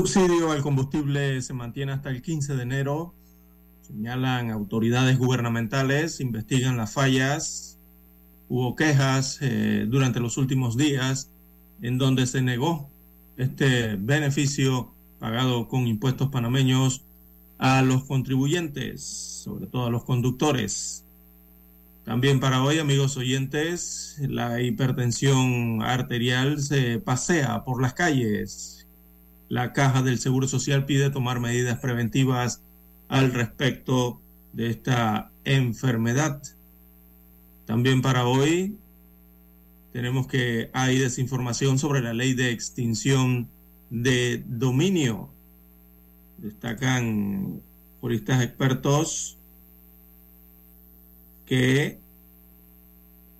Subsidio al combustible se mantiene hasta el 15 de enero. Señalan autoridades gubernamentales, investigan las fallas. Hubo quejas eh, durante los últimos días en donde se negó este beneficio pagado con impuestos panameños a los contribuyentes, sobre todo a los conductores. También para hoy, amigos oyentes, la hipertensión arterial se pasea por las calles la Caja del Seguro Social pide tomar medidas preventivas al respecto de esta enfermedad. También para hoy tenemos que hay desinformación sobre la ley de extinción de dominio. Destacan juristas expertos que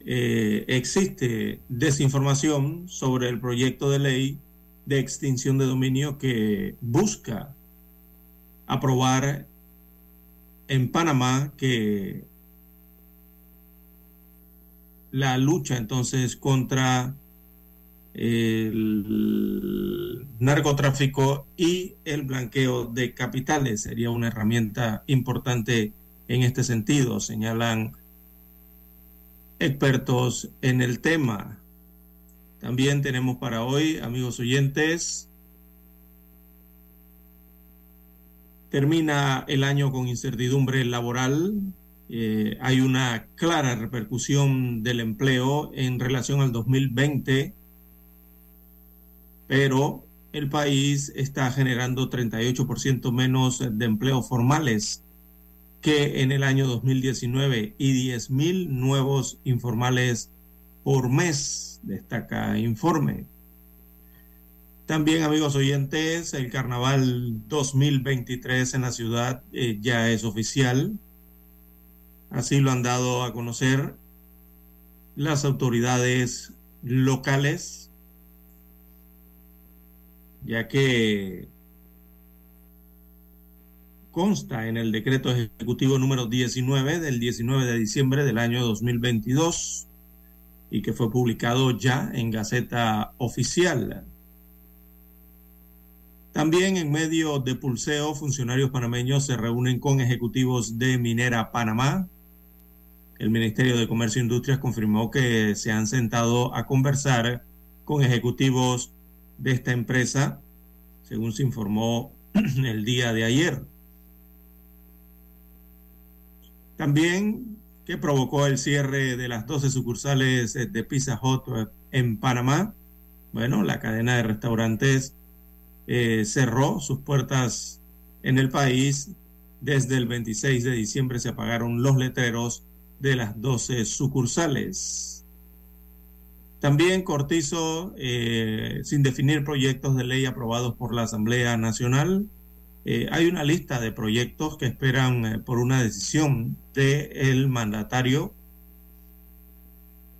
eh, existe desinformación sobre el proyecto de ley de extinción de dominio que busca aprobar en Panamá que la lucha entonces contra el narcotráfico y el blanqueo de capitales sería una herramienta importante en este sentido, señalan expertos en el tema. También tenemos para hoy, amigos oyentes, termina el año con incertidumbre laboral. Eh, hay una clara repercusión del empleo en relación al 2020, pero el país está generando 38% menos de empleos formales que en el año 2019 y 10.000 nuevos informales por mes destaca informe. También, amigos oyentes, el carnaval 2023 en la ciudad eh, ya es oficial. Así lo han dado a conocer las autoridades locales, ya que consta en el decreto ejecutivo número 19 del 19 de diciembre del año 2022 y que fue publicado ya en Gaceta Oficial. También en medio de pulseo, funcionarios panameños se reúnen con ejecutivos de Minera Panamá. El Ministerio de Comercio e Industrias confirmó que se han sentado a conversar con ejecutivos de esta empresa, según se informó el día de ayer. También que provocó el cierre de las 12 sucursales eh, de Pizza Hut eh, en Panamá. Bueno, la cadena de restaurantes eh, cerró sus puertas en el país. Desde el 26 de diciembre se apagaron los letreros de las 12 sucursales. También Cortizo, sin definir proyectos de ley aprobados por la Asamblea Nacional, eh, hay una lista de proyectos que esperan eh, por una decisión del mandatario.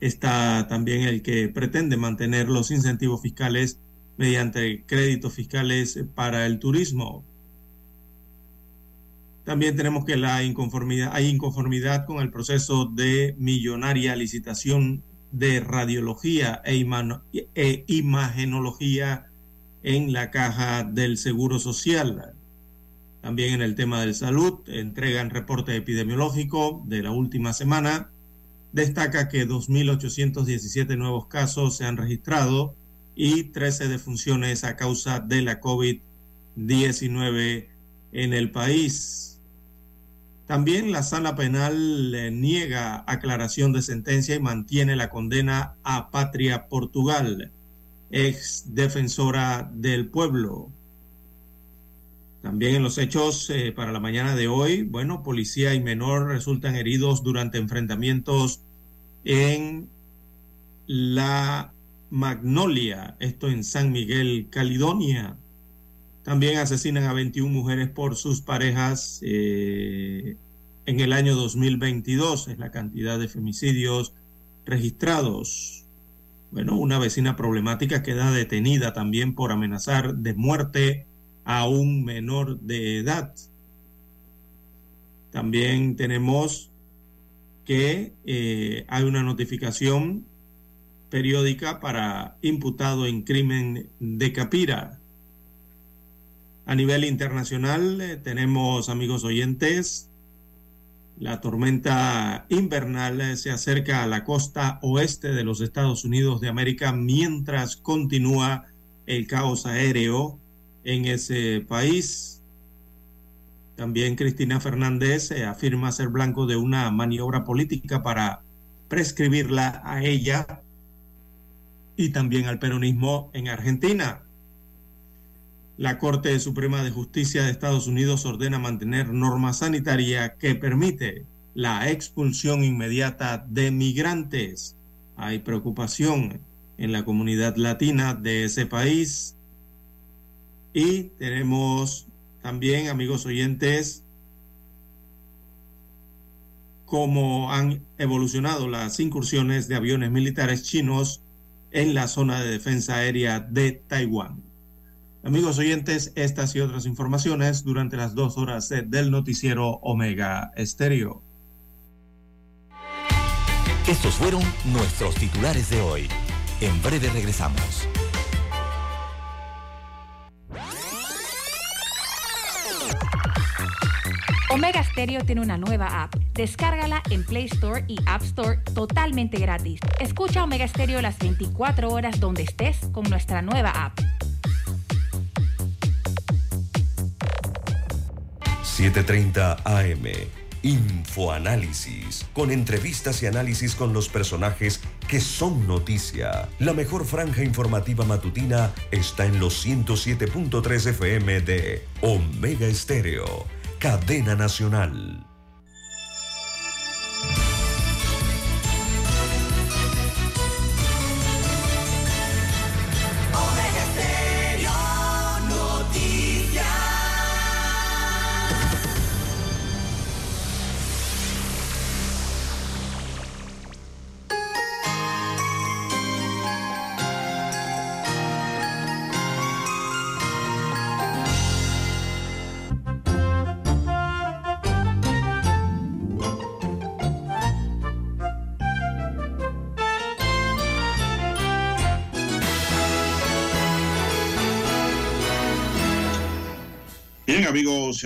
Está también el que pretende mantener los incentivos fiscales mediante créditos fiscales para el turismo. También tenemos que la inconformidad, hay inconformidad con el proceso de millonaria licitación de radiología e, e imagenología en la caja del Seguro Social. También en el tema de salud, entregan reporte epidemiológico de la última semana destaca que 2.817 nuevos casos se han registrado y 13 defunciones a causa de la COVID-19 en el país. También la sala penal le niega aclaración de sentencia y mantiene la condena a Patria Portugal, ex defensora del pueblo. También en los hechos eh, para la mañana de hoy, bueno, policía y menor resultan heridos durante enfrentamientos en la Magnolia, esto en San Miguel, Caledonia. También asesinan a 21 mujeres por sus parejas eh, en el año 2022, es la cantidad de femicidios registrados. Bueno, una vecina problemática queda detenida también por amenazar de muerte a un menor de edad. También tenemos que eh, hay una notificación periódica para imputado en crimen de Capira. A nivel internacional eh, tenemos, amigos oyentes, la tormenta invernal eh, se acerca a la costa oeste de los Estados Unidos de América mientras continúa el caos aéreo en ese país. También Cristina Fernández eh, afirma ser blanco de una maniobra política para prescribirla a ella y también al peronismo en Argentina. La Corte Suprema de Justicia de Estados Unidos ordena mantener norma sanitaria que permite la expulsión inmediata de migrantes. Hay preocupación en la comunidad latina de ese país y tenemos también, amigos oyentes, cómo han evolucionado las incursiones de aviones militares chinos en la zona de defensa aérea de Taiwán. Amigos oyentes, estas y otras informaciones durante las dos horas del noticiero Omega Estéreo. Estos fueron nuestros titulares de hoy. En breve regresamos. Stereo tiene una nueva app. Descárgala en Play Store y App Store totalmente gratis. Escucha Omega Stereo las 24 horas donde estés con nuestra nueva app. 7:30 AM. Infoanálisis, con entrevistas y análisis con los personajes que son noticia. La mejor franja informativa matutina está en los 107.3 FM de Omega Estéreo cadena nacional.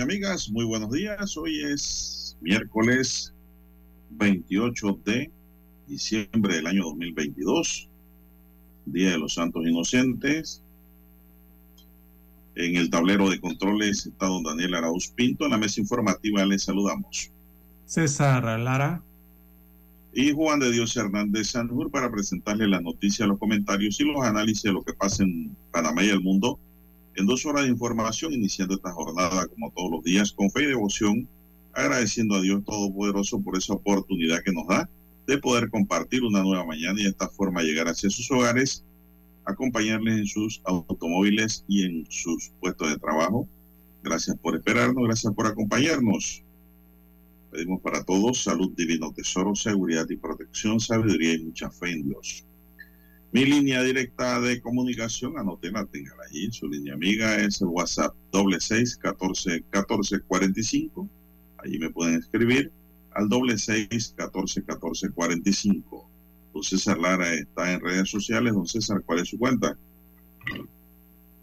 Amigas, muy buenos días. Hoy es miércoles 28 de diciembre del año 2022, Día de los Santos Inocentes. En el tablero de controles está don Daniel Arauz Pinto. En la mesa informativa les saludamos. César Lara. Y Juan de Dios Hernández Sanjur para presentarle las noticias, los comentarios y los análisis de lo que pasa en Panamá y el mundo en dos horas de información, iniciando esta jornada como todos los días con fe y devoción, agradeciendo a Dios Todopoderoso por esa oportunidad que nos da de poder compartir una nueva mañana y de esta forma llegar hacia sus hogares, acompañarles en sus automóviles y en sus puestos de trabajo. Gracias por esperarnos, gracias por acompañarnos. Pedimos para todos salud, divino tesoro, seguridad y protección, sabiduría y mucha fe en Dios. Mi línea directa de comunicación, anótela, téngala allí. Su línea amiga es el WhatsApp doble seis catorce catorce cuarenta y cinco. Allí me pueden escribir al doble seis catorce catorce cuarenta y cinco. Don César Lara está en redes sociales. Don César, ¿cuál es su cuenta?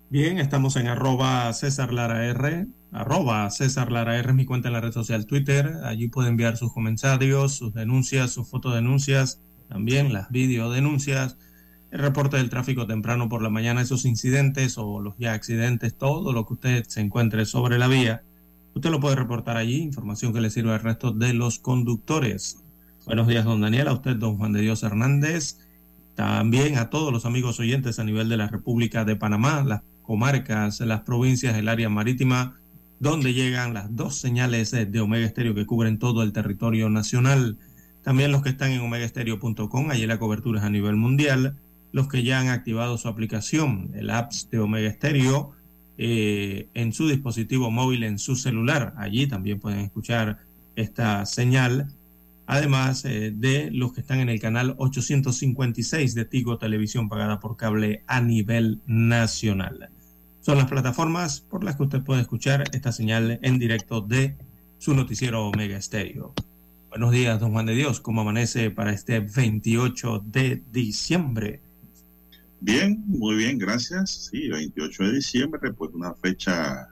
Bien, estamos en arroba César Lara R, arroba César Lara R, mi cuenta en la red social Twitter. Allí puede enviar sus comentarios, sus denuncias, sus fotodenuncias, también las videodenuncias, el reporte del tráfico temprano por la mañana, esos incidentes o los ya accidentes, todo lo que usted se encuentre sobre la vía. Usted lo puede reportar allí, información que le sirva al resto de los conductores. Buenos días, don Daniel, a usted, don Juan de Dios Hernández, también a todos los amigos oyentes a nivel de la República de Panamá, las comarcas, las provincias, el área marítima, donde llegan las dos señales de Omega Estéreo que cubren todo el territorio nacional. También los que están en omegaestereo.com, allí la cobertura es a nivel mundial. Los que ya han activado su aplicación, el apps de Omega Estéreo, eh, en su dispositivo móvil, en su celular. Allí también pueden escuchar esta señal además eh, de los que están en el canal 856 de Tigo Televisión pagada por cable a nivel nacional. Son las plataformas por las que usted puede escuchar esta señal en directo de su noticiero Omega Estéreo. Buenos días, don Juan de Dios. ¿Cómo amanece para este 28 de diciembre? Bien, muy bien, gracias. Sí, 28 de diciembre, pues una fecha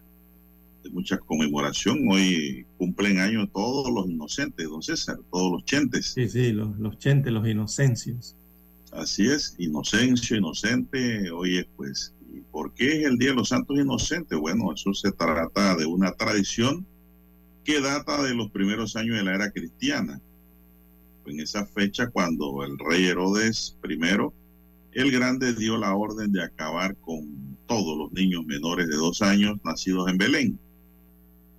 de mucha conmemoración. Hoy cumplen años todos los inocentes, don César, todos los chentes. Sí, sí, los, los chentes, los inocencios. Así es, inocencio, inocente. Oye, pues, ¿y por qué es el Día de los Santos Inocentes? Bueno, eso se trata de una tradición que data de los primeros años de la era cristiana. En esa fecha, cuando el rey Herodes I, el Grande dio la orden de acabar con todos los niños menores de dos años nacidos en Belén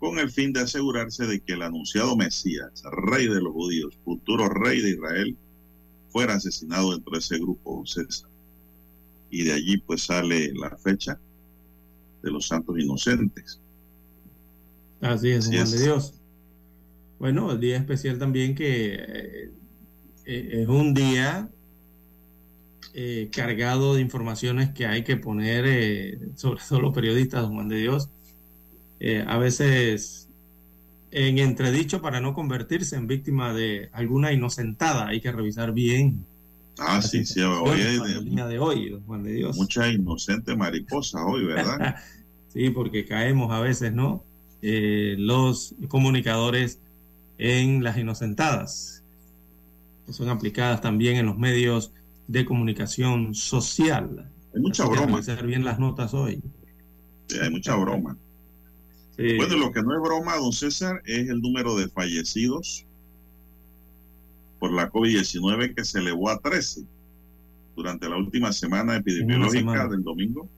con el fin de asegurarse de que el anunciado Mesías, rey de los judíos, futuro rey de Israel, fuera asesinado dentro de ese grupo César. Y de allí pues sale la fecha de los santos inocentes. Así es, Juan de Dios. Bueno, el día especial también que eh, es un día eh, cargado de informaciones que hay que poner, eh, sobre todo los periodistas, Juan de Dios, eh, a veces en entredicho para no convertirse en víctima de alguna inocentada. Hay que revisar bien. Ah, sí, sí, hoy hay de, de hoy, Juan de Dios. Mucha inocente mariposa hoy, ¿verdad? sí, porque caemos a veces, ¿no? Eh, los comunicadores en las inocentadas, que son aplicadas también en los medios de comunicación social. Hay mucha broma. Hay que bien las notas hoy. Sí, hay mucha broma. Bueno, lo que no es broma, don César, es el número de fallecidos por la COVID-19 que se elevó a 13 durante la última semana epidemiológica del domingo,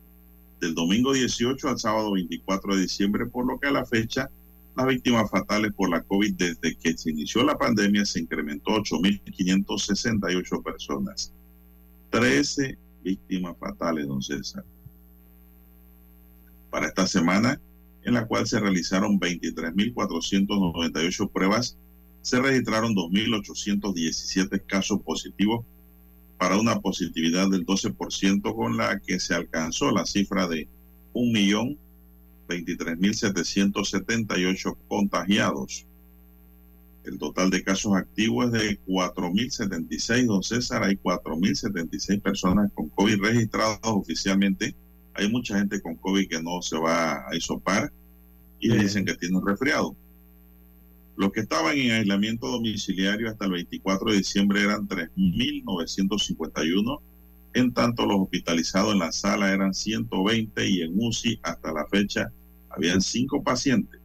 del domingo 18 al sábado 24 de diciembre, por lo que a la fecha las víctimas fatales por la COVID desde que se inició la pandemia se incrementó 8.568 personas. 13 víctimas fatales, don César. Para esta semana, en la cual se realizaron 23.498 pruebas, se registraron 2.817 casos positivos para una positividad del 12% con la que se alcanzó la cifra de 1.023.778 contagiados. El total de casos activos es de 4.076, don César. Hay 4.076 personas con COVID registradas oficialmente hay mucha gente con COVID que no se va a isopar y le dicen que tiene un resfriado. Los que estaban en aislamiento domiciliario hasta el 24 de diciembre eran 3.951, en tanto los hospitalizados en la sala eran 120 y en UCI hasta la fecha habían 5 pacientes.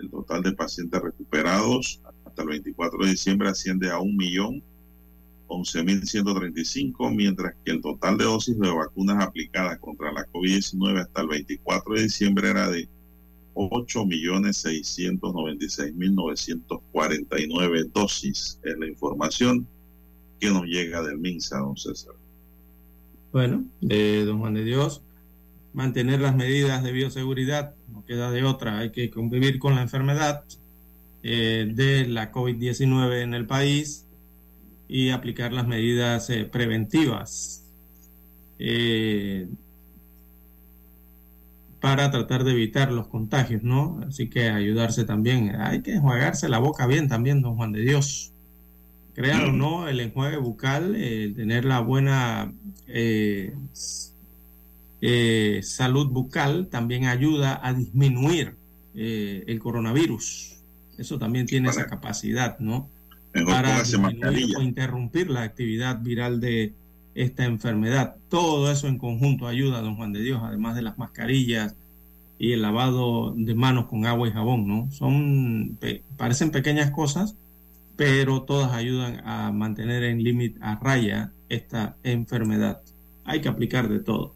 El total de pacientes recuperados hasta el 24 de diciembre asciende a un millón 11.135, mientras que el total de dosis de vacunas aplicadas contra la COVID-19 hasta el 24 de diciembre era de 8.696.949 dosis. Es la información que nos llega del MINSA, don César. Bueno, don Juan de Dios, mantener las medidas de bioseguridad, no queda de otra, hay que convivir con la enfermedad eh, de la COVID-19 en el país y aplicar las medidas eh, preventivas eh, para tratar de evitar los contagios, ¿no? Así que ayudarse también. Hay que enjuagarse la boca bien también, don Juan de Dios. Crean o no, el enjuague bucal, el tener la buena, eh, eh, salud bucal también ayuda a disminuir el coronavirus. Eso también tiene esa capacidad, ¿no? Para disminuir o interrumpir la actividad viral de esta enfermedad. Todo eso en conjunto ayuda, don Juan de Dios, además de las mascarillas y el lavado de manos con agua y jabón, ¿no? Son, parecen pequeñas cosas, pero todas ayudan a mantener en límite, a raya esta enfermedad. Hay que aplicar de todo.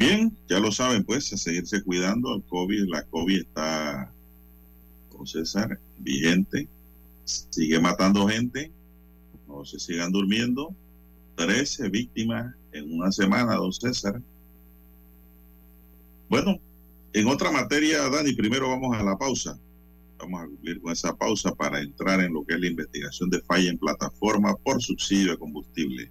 Bien, ya lo saben, pues, a seguirse cuidando. El COVID, la COVID está, con César, vigente. Sigue matando gente. No se sigan durmiendo. 13 víctimas en una semana, don César. Bueno, en otra materia, Dani, primero vamos a la pausa. Vamos a cumplir con esa pausa para entrar en lo que es la investigación de falla en plataforma por subsidio de combustible.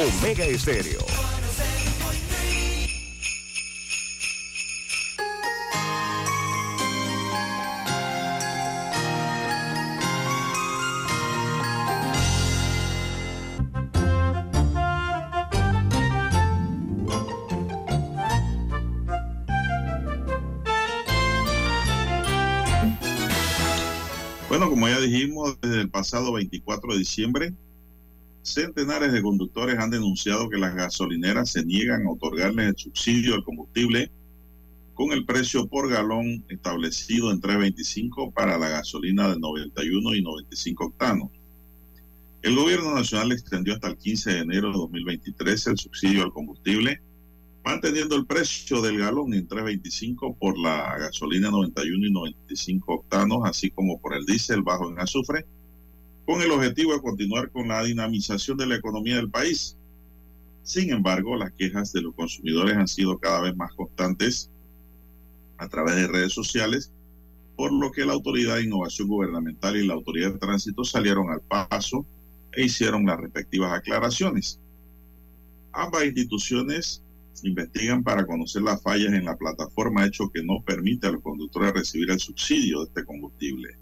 Omega Estéreo. Bueno, como ya dijimos, desde el pasado 24 de diciembre, centenares de conductores han denunciado que las gasolineras se niegan a otorgarles el subsidio al combustible con el precio por galón establecido en 3.25 para la gasolina de 91 y 95 octanos. El gobierno nacional extendió hasta el 15 de enero de 2023 el subsidio al combustible, manteniendo el precio del galón en 3.25 por la gasolina 91 y 95 octanos, así como por el diésel bajo en azufre, con el objetivo de continuar con la dinamización de la economía del país. Sin embargo, las quejas de los consumidores han sido cada vez más constantes a través de redes sociales, por lo que la Autoridad de Innovación Gubernamental y la Autoridad de Tránsito salieron al paso e hicieron las respectivas aclaraciones. Ambas instituciones investigan para conocer las fallas en la plataforma, hecho que no permite a los conductores recibir el subsidio de este combustible.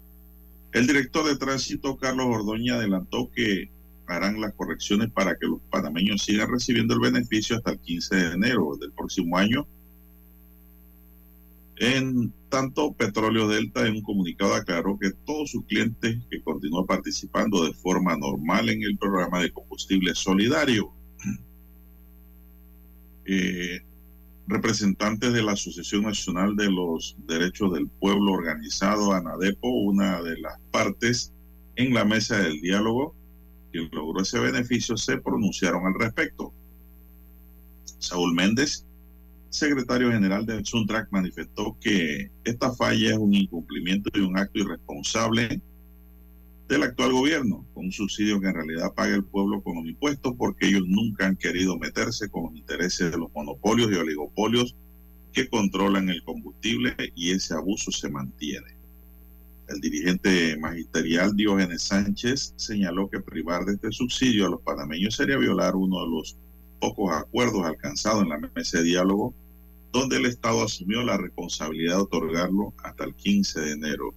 El director de tránsito, Carlos Ordoña, adelantó que harán las correcciones para que los panameños sigan recibiendo el beneficio hasta el 15 de enero del próximo año. En tanto, Petróleo Delta en un comunicado aclaró que todos sus clientes que continúan participando de forma normal en el programa de combustible solidario. Eh, representantes de la Asociación Nacional de los Derechos del Pueblo Organizado, ANADEPO, una de las partes en la mesa del diálogo que logró ese beneficio, se pronunciaron al respecto. Saúl Méndez, secretario general de Suntrack, manifestó que esta falla es un incumplimiento y un acto irresponsable del actual gobierno, con un subsidio que en realidad paga el pueblo con los impuestos porque ellos nunca han querido meterse con los intereses de los monopolios y oligopolios que controlan el combustible y ese abuso se mantiene. El dirigente magisterial Diógenes Sánchez señaló que privar de este subsidio a los panameños sería violar uno de los pocos acuerdos alcanzados en la mesa de diálogo, donde el Estado asumió la responsabilidad de otorgarlo hasta el 15 de enero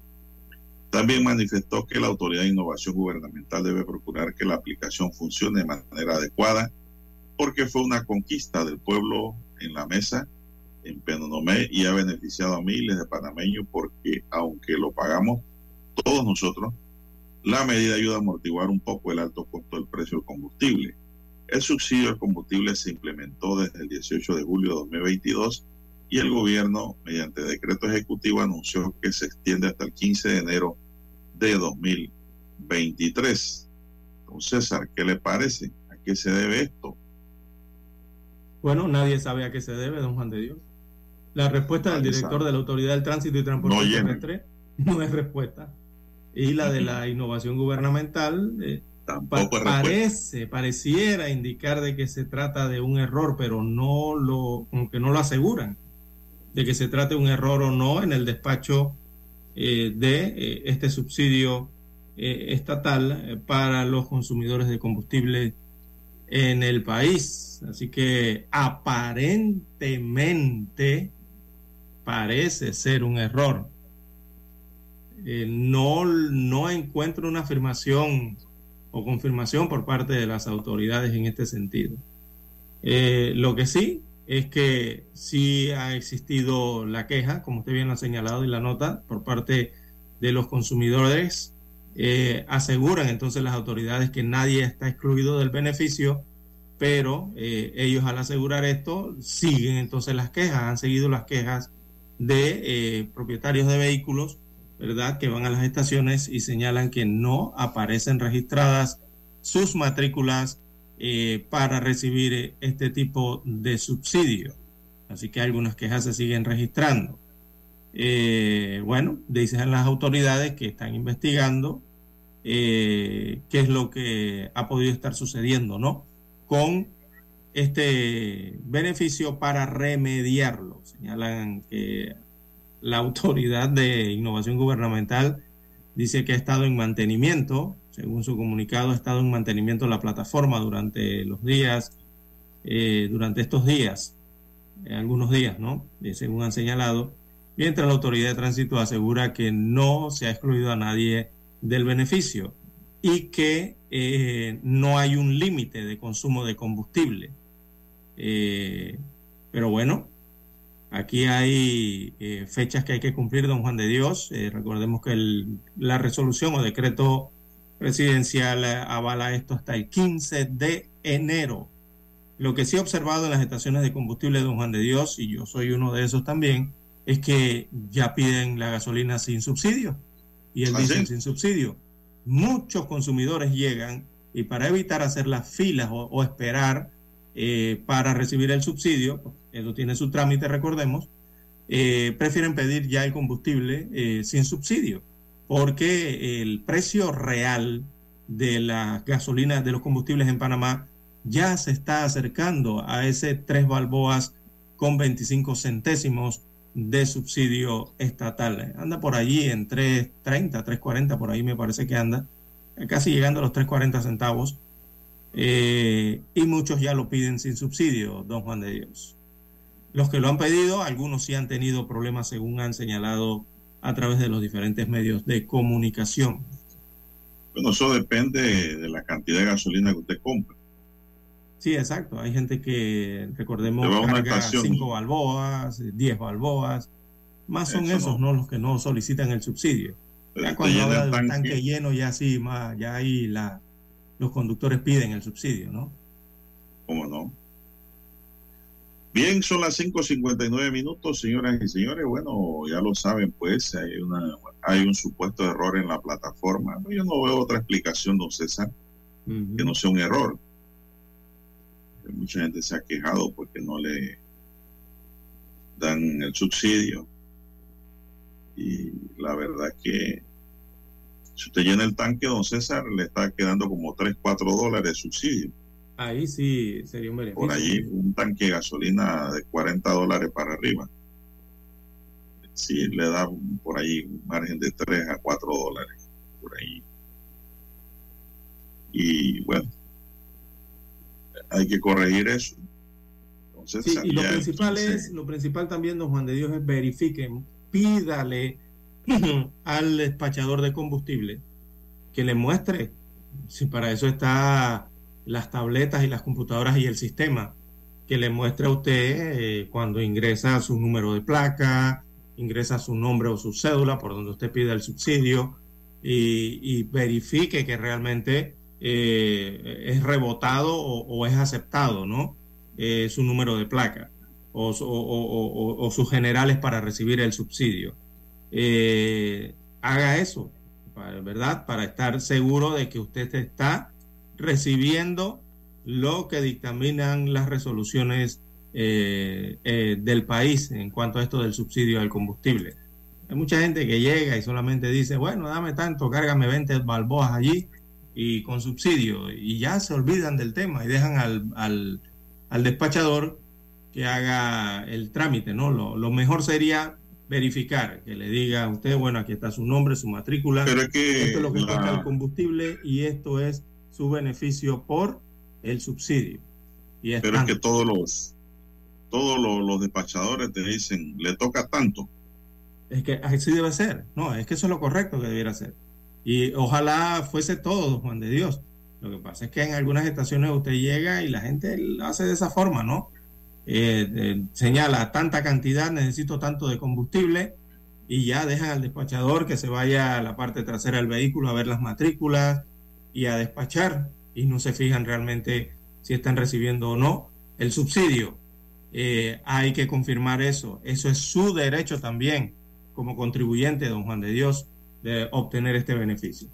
también manifestó que la Autoridad de Innovación Gubernamental debe procurar que la aplicación funcione de manera adecuada, porque fue una conquista del pueblo en la mesa en Penonomé y ha beneficiado a miles de panameños porque aunque lo pagamos todos nosotros, la medida ayuda a amortiguar un poco el alto costo del precio del combustible. El subsidio al combustible se implementó desde el 18 de julio de 2022 y el gobierno, mediante decreto ejecutivo, anunció que se extiende hasta el 15 de enero de 2023. Don César, ¿qué le parece? ¿A qué se debe esto? Bueno, nadie sabe a qué se debe, don Juan de Dios. La respuesta del director de la Autoridad del Tránsito y Transporte No. Terrestre no es respuesta. Y la de la innovación gubernamental eh, Tampoco parece, pareciera indicar de que se trata de un error, pero no lo, como que no lo aseguran, de que se trate de un error o no en el despacho eh, de eh, este subsidio eh, estatal para los consumidores de combustible en el país. Así que aparentemente parece ser un error. No, no encuentro una afirmación o confirmación por parte de las autoridades en este sentido. Lo que sí es que sí ha existido la queja, como usted bien ha señalado en la nota, por parte de los consumidores. Eh, aseguran entonces las autoridades que nadie está excluido del beneficio, pero eh, ellos al asegurar esto siguen entonces las quejas, han seguido las quejas de eh, propietarios de vehículos, ¿verdad? Que van a las estaciones y señalan que no aparecen registradas sus matrículas eh, para recibir eh, este tipo de subsidio. Así que algunas quejas se siguen registrando. Eh, bueno, dicen las autoridades que están investigando qué es lo que ha podido estar sucediendo, ¿no? Con este beneficio para remediarlo. Señalan que la autoridad de innovación gubernamental dice que ha estado en mantenimiento, según su comunicado, ha estado en mantenimiento la plataforma durante los días, eh, durante estos días, eh, algunos días, ¿no? Eh, según han señalado, mientras la autoridad de tránsito asegura que no se ha excluido a nadie del beneficio y que no hay un límite de consumo de combustible. Pero bueno, aquí hay fechas que hay que cumplir, don Juan de Dios. Recordemos que el- la resolución o decreto presidencial eh, avala esto hasta el 15 de enero. Lo que sí he observado en las estaciones de combustible, don Juan de Dios, y yo soy uno de esos también, es que ya piden la gasolina sin subsidio y el ¿Ah, diésel sí? sin subsidio. Muchos consumidores llegan y para evitar hacer las filas o, o esperar eh, para recibir el subsidio, eso tiene su trámite, recordemos, eh, prefieren pedir ya el combustible eh, sin subsidio, porque el precio real de las gasolinas, de los combustibles en Panamá, ya se está acercando a ese 3 balboas con 25 centésimos de subsidio estatal. Anda por allí en 3.30, 3.40, por ahí me parece que anda, casi llegando a los 3.40 centavos. Eh, y muchos ya lo piden sin subsidio, don Juan de Dios. Los que lo han pedido, algunos sí han tenido problemas según han señalado a través de los diferentes medios de comunicación. Bueno, eso depende de la cantidad de gasolina que usted compra. Sí, exacto. Hay gente que, recordemos, carga. 5 balboas, 10 balboas. Más son Eso esos, no. ¿no? Los que no solicitan el subsidio. Pero Ya cuando habla de un tanque, tanque lleno, ya sí, más, ya ahí la, los conductores piden el subsidio, ¿no? ¿cómo no? Bien, son las 5.59 minutos, señoras y señores. Bueno, ya lo saben, pues hay, una, hay un supuesto error en la plataforma. Yo no veo otra explicación, don César, que no sea un error. Mucha gente se ha quejado porque no le dan el subsidio. Y la verdad que si usted llena el tanque, don César, le está quedando como 3, 4 dólares de subsidio. Ahí sí sería un beneficio. Por allí un tanque de gasolina de 40 dólares para arriba. Sí, le da por ahí un margen de 3 a 4 dólares. Por ahí. Y bueno, hay que corregir eso. Entonces, sí, y lo principal es, lo principal también, don Juan de Dios, es verifiquen, pídale al despachador de combustible que le muestre si para eso está las tabletas y las computadoras y el sistema que le muestre a usted eh, cuando ingresa su número de placa, ingresa su nombre o su cédula por donde usted pide el subsidio y, verifique que realmente eh, es rebotado o, es aceptado, ¿no? Eh, su número de placa o, o, sus generales para recibir el subsidio. haga eso, ¿verdad? Para estar seguro de que usted está recibiendo lo que dictaminan las resoluciones eh, eh, del país en cuanto a esto del subsidio al combustible. Hay mucha gente que llega y solamente dice, bueno, dame tanto, cárgame 20 balboas allí y con subsidio, y ya se olvidan del tema y dejan al, al, despachador que haga el trámite, ¿no? Lo, lo, mejor sería verificar, que le diga a usted, bueno, aquí está su nombre, su matrícula, Pero que esto es lo que cuesta el combustible y esto es su beneficio por el subsidio. Y Pero es que todos los todos los, despachadores te dicen, le toca tanto. Es que así debe ser. No, es que eso es lo correcto que debiera ser. Y ojalá fuese todo, Juan de Dios. Lo que pasa es que en algunas estaciones usted llega y la gente lo hace de esa forma, ¿no? Eh, señala tanta cantidad, necesito tanto de combustible y ya dejan al despachador que se vaya a la parte trasera del vehículo a ver las matrículas, y a despachar y no se fijan realmente si están recibiendo o no el subsidio. Eh, hay que confirmar eso. Eso es su derecho también como contribuyente, don Juan de Dios, de obtener este beneficio.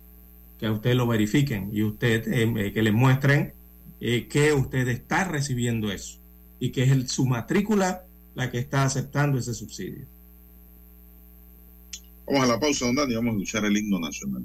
Que a usted lo verifiquen y usted eh, eh, que le muestren que usted está recibiendo eso y que es su matrícula la que está aceptando ese subsidio. Vamos a la pausa, don Dani, vamos a escuchar el himno nacional.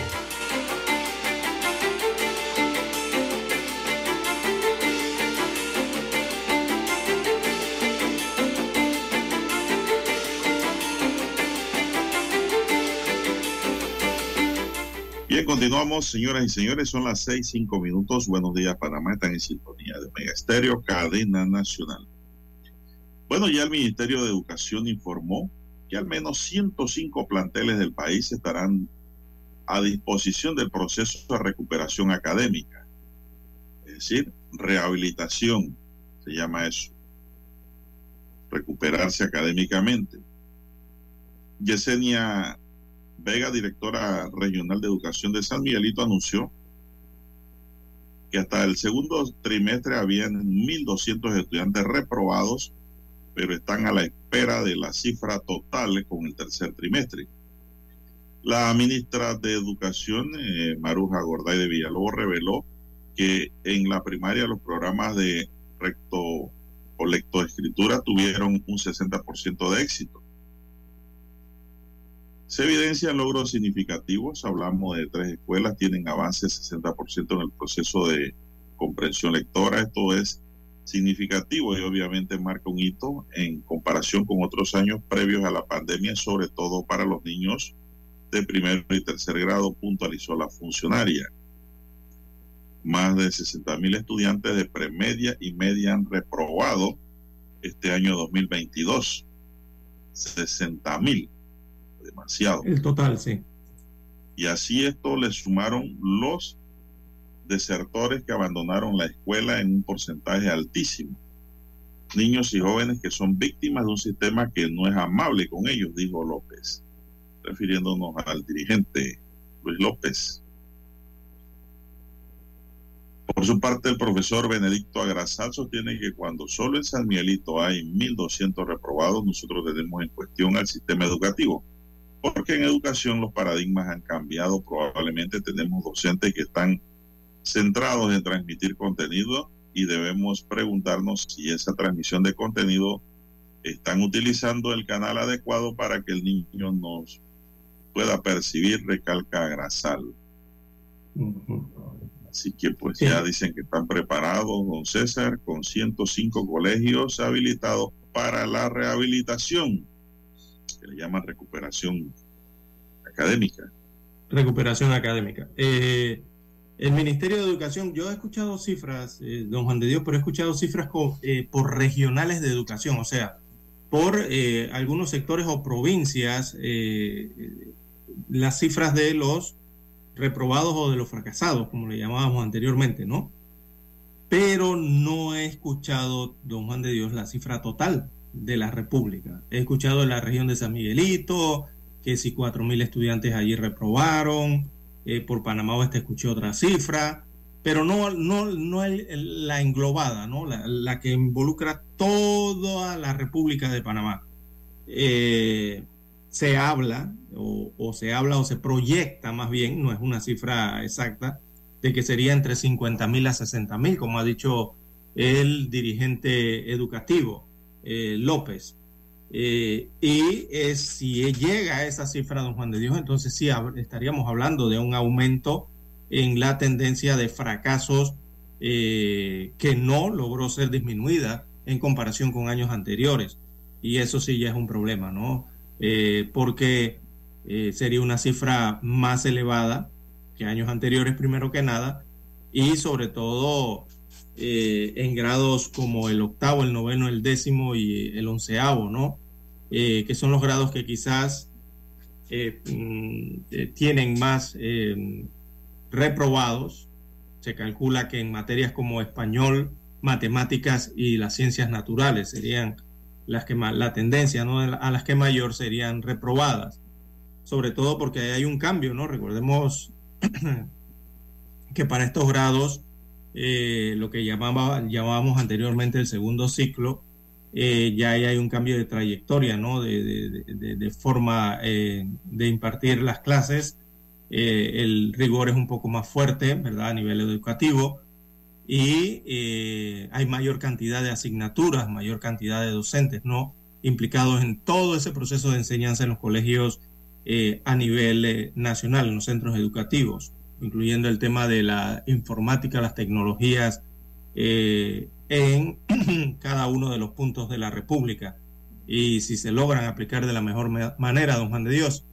Continuamos, señoras y señores. Son las seis, cinco minutos. Buenos días, Panamá. Están en sintonía de Omega Estéreo, cadena nacional. Bueno, ya el Ministerio de Educación informó que al menos 105 planteles del país estarán a disposición del proceso de recuperación académica. Es decir, rehabilitación, se llama eso. Recuperarse académicamente. Yesenia Vega, directora regional de educación de San Miguelito, anunció que hasta el segundo trimestre habían 1.200 estudiantes reprobados pero están a la espera de la cifra total con el tercer trimestre. La ministra de Educación, eh, Maruja Gorday de Villalobos, reveló que en la primaria los programas de recto o lectoescritura tuvieron un 60% de éxito. Se evidencian logros significativos, hablamos de tres escuelas, tienen avances 60% en el proceso de comprensión lectora, esto es significativo y obviamente marca un hito en comparación con otros años previos a la pandemia, sobre todo para los niños de primer y tercer grado, puntualizó la funcionaria. Más de 60 mil estudiantes de premedia y media han reprobado este año 2022. 60 mil. Demasiado. El total, sí. Y así esto le sumaron los desertores que abandonaron la escuela en un porcentaje altísimo. Niños y jóvenes que son víctimas de un sistema que no es amable con ellos, dijo López, refiriéndonos al dirigente Luis López. Por su parte, el profesor Benedicto Agrasal sostiene que cuando solo en San Miguelito hay 1.200 reprobados, nosotros tenemos en cuestión al sistema educativo. Porque en educación los paradigmas han cambiado. Probablemente tenemos docentes que están centrados en transmitir contenido y debemos preguntarnos si esa transmisión de contenido están utilizando el canal adecuado para que el niño nos pueda percibir, recalca Grasal. Así que pues ya dicen que están preparados, don César, con 105 colegios habilitados para la rehabilitación, que le llaman recuperación académica. Recuperación académica. Eh, el Ministerio de Educación, yo he escuchado cifras, eh, don Juan de Dios, pero he escuchado cifras eh, por regionales de educación, o sea, por algunos sectores o provincias, las cifras de los reprobados o de los fracasados, como le llamábamos anteriormente, ¿no? Pero no he escuchado, don Juan de Dios, la cifra total de la República. He escuchado en la región de San Miguelito, que si cuatro mil estudiantes allí reprobaron, eh, por Panamá Oeste escuché otra cifra, pero no, no, no la englobada, ¿no? La, que involucra toda la República de Panamá. Eh, se habla o, se habla o se proyecta más bien, no es una cifra exacta, de que sería entre 50 mil a 60 mil, como ha dicho el dirigente educativo eh, López. Eh, y si llega a esa cifra, don Juan de Dios, entonces sí estaríamos hablando de un aumento en la tendencia de fracasos eh, que no logró ser disminuida en comparación con años anteriores. Y eso sí ya es un problema, ¿no? Eh, porque sería una cifra más elevada que años anteriores, primero que nada, y sobre todo en grados como el octavo, el noveno, el décimo y el onceavo, ¿no? Eh, que son los grados que quizás eh, mm, eh, tienen más reprobados. Se calcula que en materias como español, matemáticas y las ciencias naturales serían las que más, la tendencia ¿no? a las que mayor serían reprobadas. Sobre todo porque hay un cambio, ¿no? Recordemos que para estos grados, eh, lo que llamaba, llamábamos anteriormente el segundo ciclo, eh, ya hay un cambio de trayectoria, ¿no? De, forma eh, de impartir las clases. Eh, el rigor es un poco más fuerte, ¿verdad? A nivel educativo. Y hay mayor cantidad de asignaturas, mayor cantidad de docentes, ¿no? Implicados en todo ese proceso de enseñanza en los colegios a nivel nacional, en los centros educativos, incluyendo el tema de la informática, las tecnologías en cada uno de los puntos de la República. Y si se logran aplicar de la mejor manera, don Juan de Dios,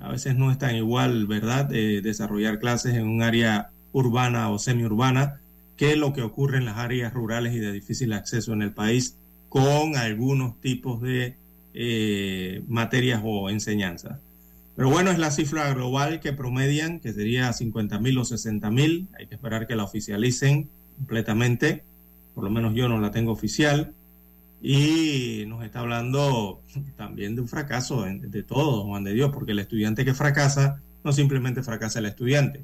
a veces no es tan igual, ¿verdad?, desarrollar clases en un área urbana o semiurbana que lo que ocurre en las áreas rurales y de difícil acceso en el país con algunos tipos de eh, materias o enseñanzas. Pero bueno, es la cifra global que promedian, que sería 50 mil o 60 mil. Hay que esperar que la oficialicen completamente. Por lo menos yo no la tengo oficial, y nos está hablando también de un fracaso de, todos, Juan de Dios, porque el estudiante que fracasa no simplemente fracasa el estudiante,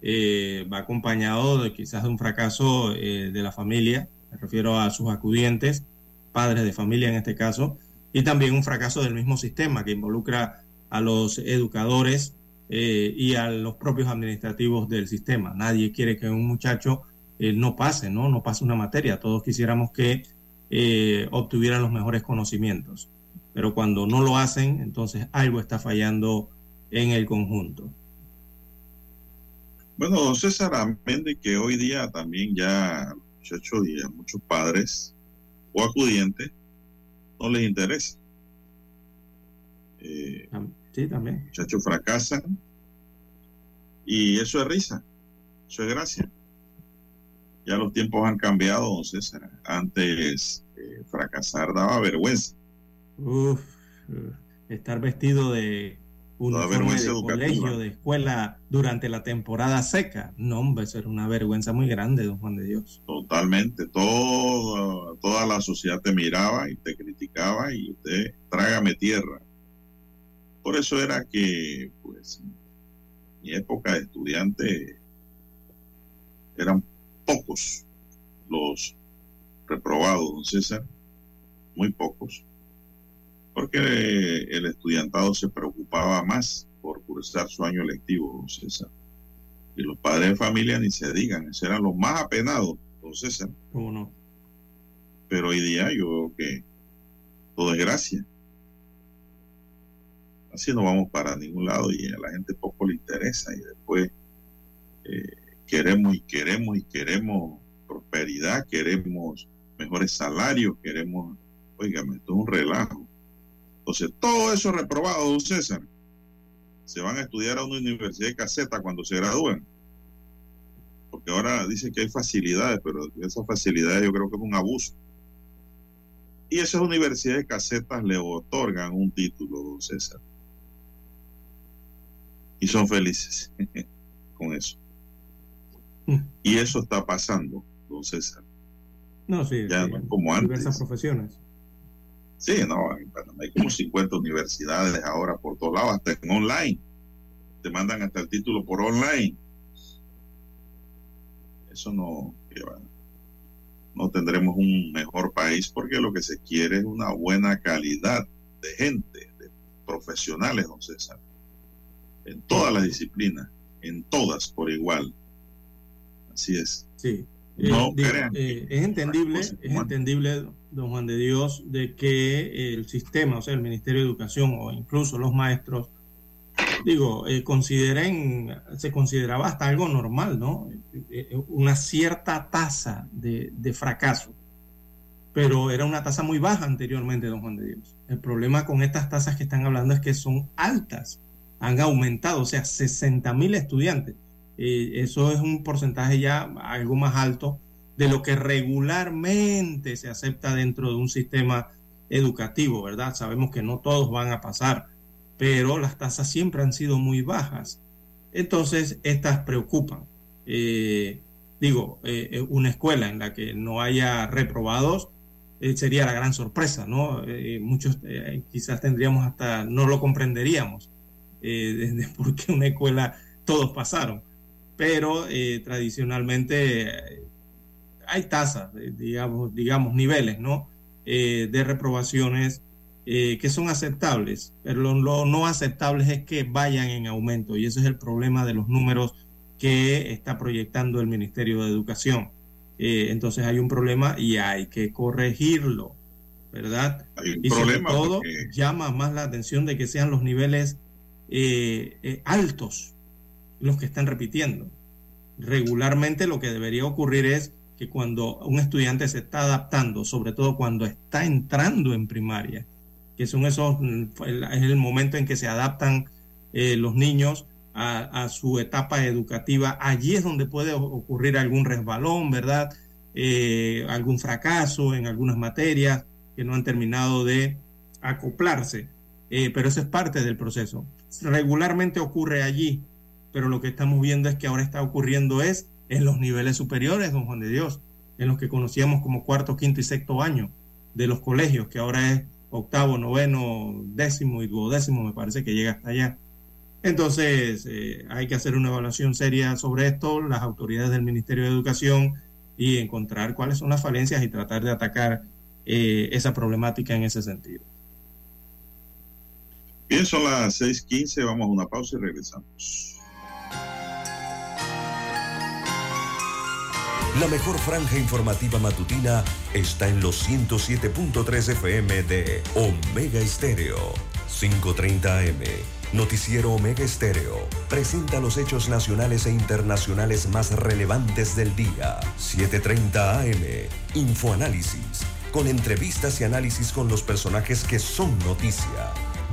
eh, va acompañado de quizás de un fracaso eh, de la familia, me refiero a sus acudientes, padres de familia en este caso, y también un fracaso del mismo sistema que involucra a los educadores eh, y a los propios administrativos del sistema. Nadie quiere que un muchacho eh, no pase, ¿no? No pase una materia. Todos quisiéramos que eh, obtuvieran los mejores conocimientos. Pero cuando no lo hacen, entonces algo está fallando en el conjunto. Bueno, César, amén de que hoy día también ya muchachos y a muchos padres o acudientes no les interesa. Eh, sí, también. Muchachos fracasan y eso es risa, eso es gracia. Ya los tiempos han cambiado, don César. Antes eh, fracasar daba vergüenza. Uf, estar vestido de un de colegio, de escuela durante la temporada seca. No, hombre, eso era una vergüenza muy grande, don Juan de Dios. Totalmente. Todo, toda la sociedad te miraba y te criticaba y usted, trágame tierra. Por eso era que, pues, mi época de estudiante eran pocos los reprobados, don César, muy pocos, porque el estudiantado se preocupaba más por cursar su año lectivo, don César. Y los padres de familia ni se digan, esos eran los más apenados, don César. ¿Cómo no? Pero hoy día yo veo que todo es gracia. Así no vamos para ningún lado y a la gente poco le interesa y después eh, queremos y queremos y queremos prosperidad, queremos mejores salarios, queremos, oígame, esto es un relajo. Entonces, todo eso reprobado, don César, se van a estudiar a una universidad de caseta cuando se gradúen. Porque ahora dicen que hay facilidades, pero esas facilidades yo creo que es un abuso. Y esas universidades de casetas le otorgan un título, don César. Y son felices con eso. Y eso está pasando, don César. No, sí, ya no como antes. Diversas profesiones. Sí, no, en Panamá hay como 50 universidades ahora por todos lados, hasta en online. Te mandan hasta el título por online. Eso no, no tendremos un mejor país porque lo que se quiere es una buena calidad de gente, de profesionales, don César. En todas las disciplinas, en todas por igual. Así es. Sí. No eh, eh, es entendible, es entendible, don Juan de Dios, de que el sistema, o sea, el Ministerio de Educación o incluso los maestros, digo, eh, consideren, se consideraba hasta algo normal, ¿no? una cierta tasa de, de fracaso, pero era una tasa muy baja anteriormente, don Juan de Dios. El problema con estas tasas que están hablando es que son altas, han aumentado, o sea, 60 mil estudiantes eso es un porcentaje ya algo más alto de lo que regularmente se acepta dentro de un sistema educativo, ¿verdad? Sabemos que no todos van a pasar, pero las tasas siempre han sido muy bajas. Entonces, estas preocupan. Eh, digo, eh, eh, una escuela en la que no haya reprobados sería la gran sorpresa, ¿no? muchos quizás tendríamos hasta, no lo comprenderíamos, desde porque una escuela todos pasaron pero eh, tradicionalmente hay tasas, digamos, digamos, niveles, ¿no? de reprobaciones que son aceptables, pero lo, no aceptables es que vayan en aumento y ese es el problema de los números que está proyectando el Ministerio de Educación. entonces hay un problema y hay que corregirlo. ¿verdad? y sobre todo llama más la atención de que sean los niveles eh, eh, altos los que están repitiendo. Regularmente lo que debería ocurrir es que cuando un estudiante se está adaptando, sobre todo cuando está entrando en primaria, que son esos, es el momento en que se adaptan eh, los niños a, su etapa educativa, allí es donde puede ocurrir algún resbalón, ¿verdad? algún fracaso en algunas materias, que no han terminado de acoplarse, eh, pero eso es parte del proceso. Regularmente ocurre allí, pero lo que estamos viendo es que ahora está ocurriendo es en los niveles superiores, don Juan de Dios, en los que conocíamos como cuarto, quinto y sexto año de los colegios, que ahora es octavo, noveno, décimo y duodécimo, me parece que llega hasta allá. Entonces, eh, hay que hacer una evaluación seria sobre esto, las autoridades del Ministerio de Educación, y encontrar cuáles son las falencias y tratar de atacar eh, esa problemática en ese sentido. Bien, son las 6:15, vamos a una pausa y regresamos. La mejor franja informativa matutina está en los 107.3 FM de Omega Estéreo, 530 AM. Noticiero Omega Estéreo presenta los hechos nacionales e internacionales más relevantes del día. 7:30 AM. Infoanálisis con entrevistas y análisis con los personajes que son noticia.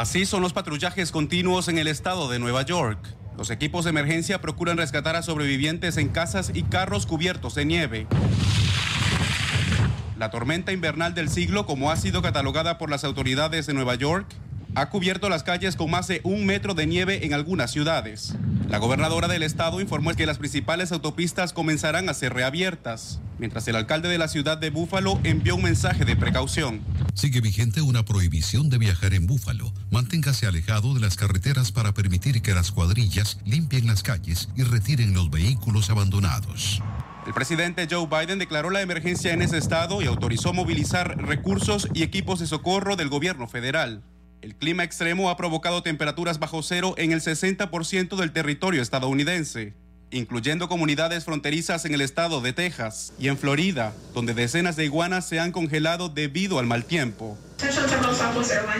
Así son los patrullajes continuos en el estado de Nueva York. Los equipos de emergencia procuran rescatar a sobrevivientes en casas y carros cubiertos de nieve. La tormenta invernal del siglo, como ha sido catalogada por las autoridades de Nueva York, ha cubierto las calles con más de un metro de nieve en algunas ciudades. La gobernadora del estado informó que las principales autopistas comenzarán a ser reabiertas, mientras el alcalde de la ciudad de Búfalo envió un mensaje de precaución. Sigue vigente una prohibición de viajar en Búfalo. Manténgase alejado de las carreteras para permitir que las cuadrillas limpien las calles y retiren los vehículos abandonados. El presidente Joe Biden declaró la emergencia en ese estado y autorizó movilizar recursos y equipos de socorro del gobierno federal. El clima extremo ha provocado temperaturas bajo cero en el 60% del territorio estadounidense, incluyendo comunidades fronterizas en el estado de Texas y en Florida, donde decenas de iguanas se han congelado debido al mal tiempo.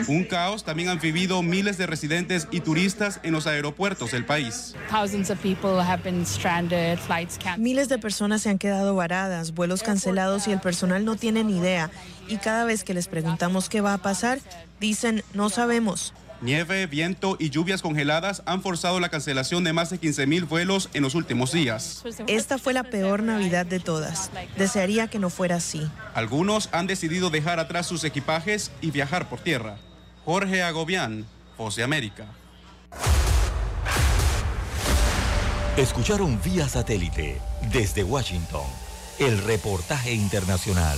Un caos también han vivido miles de residentes y turistas en los aeropuertos del país. Miles de personas se han quedado varadas, vuelos cancelados y el personal no tiene ni idea. Y cada vez que les preguntamos qué va a pasar, dicen no sabemos. Nieve, viento y lluvias congeladas han forzado la cancelación de más de 15 mil vuelos en los últimos días. Esta fue la peor Navidad de todas. Desearía que no fuera así. Algunos han decidido dejar atrás sus equipajes y viajar por tierra. Jorge Agobián, Voz de América. Escucharon vía satélite desde Washington el reportaje internacional.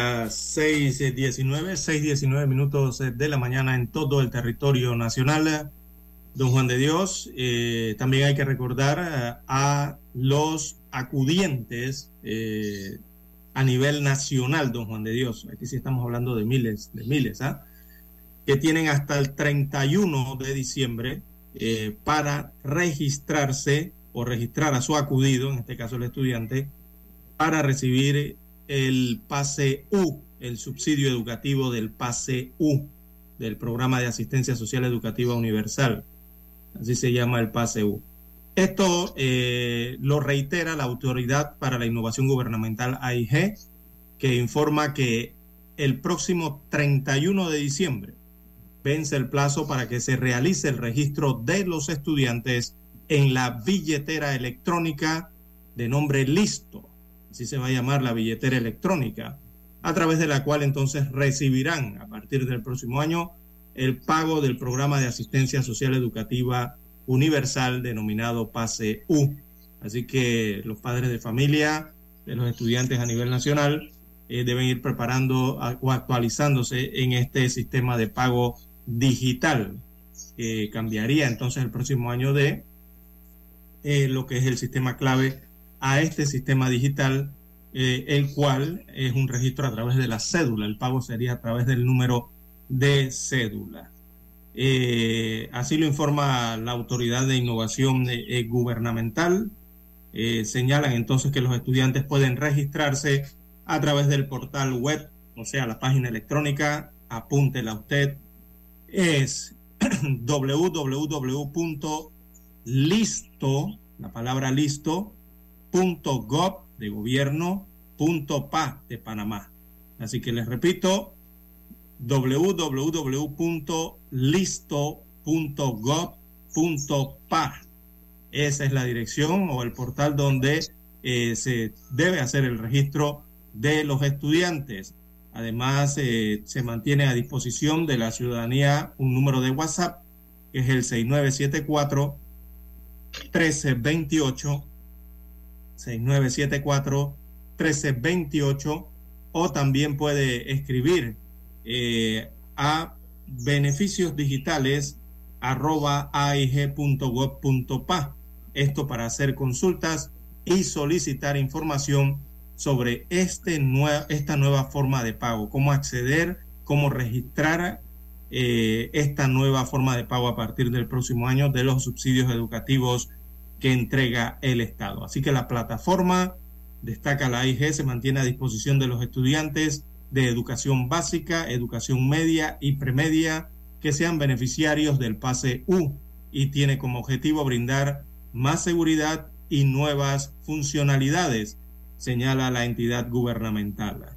Las 6.19, 6.19 minutos de la mañana en todo el territorio nacional. Don Juan de Dios, eh, también hay que recordar a, a los acudientes eh, a nivel nacional, don Juan de Dios. Aquí sí estamos hablando de miles, de miles, ¿ah? Que tienen hasta el 31 de diciembre eh, para registrarse o registrar a su acudido, en este caso el estudiante, para recibir el pase U, el subsidio educativo del pase U, del programa de asistencia social educativa universal. Así se llama el pase U. Esto eh, lo reitera la Autoridad para la Innovación Gubernamental AIG, que informa que el próximo 31 de diciembre vence el plazo para que se realice el registro de los estudiantes en la billetera electrónica de nombre Listo, así se va a llamar la billetera electrónica, a través de la cual entonces recibirán a partir del próximo año el pago del programa de asistencia social educativa universal denominado PASE U. Así que los padres de familia, de los estudiantes a nivel nacional, eh, deben ir preparando o actualizándose en este sistema de pago digital, que cambiaría entonces el próximo año de eh, lo que es el sistema clave a este sistema digital, eh, el cual es un registro a través de la cédula. El pago sería a través del número de cédula. Eh, así lo informa la Autoridad de Innovación eh, Gubernamental. Señalan entonces que los estudiantes pueden registrarse a través del portal web, o sea, la página electrónica, apúntela usted, es www.listo, la palabra listo, gov de gobierno, pa de Panamá. Así que les repito, www.listo.gov.pa. Esa es la dirección o el portal donde eh, se debe hacer el registro de los estudiantes. Además, eh, se mantiene a disposición de la ciudadanía un número de WhatsApp, que es el 6974 1328 6974 1328 o también puede escribir eh, a beneficios digitales aig.gov.pa. Esto para hacer consultas y solicitar información sobre este esta nueva forma de pago, cómo acceder, cómo registrar eh, esta nueva forma de pago a partir del próximo año de los subsidios educativos que entrega el Estado. Así que la plataforma, destaca la AIG, se mantiene a disposición de los estudiantes de educación básica, educación media y premedia que sean beneficiarios del pase U y tiene como objetivo brindar más seguridad y nuevas funcionalidades, señala la entidad gubernamental.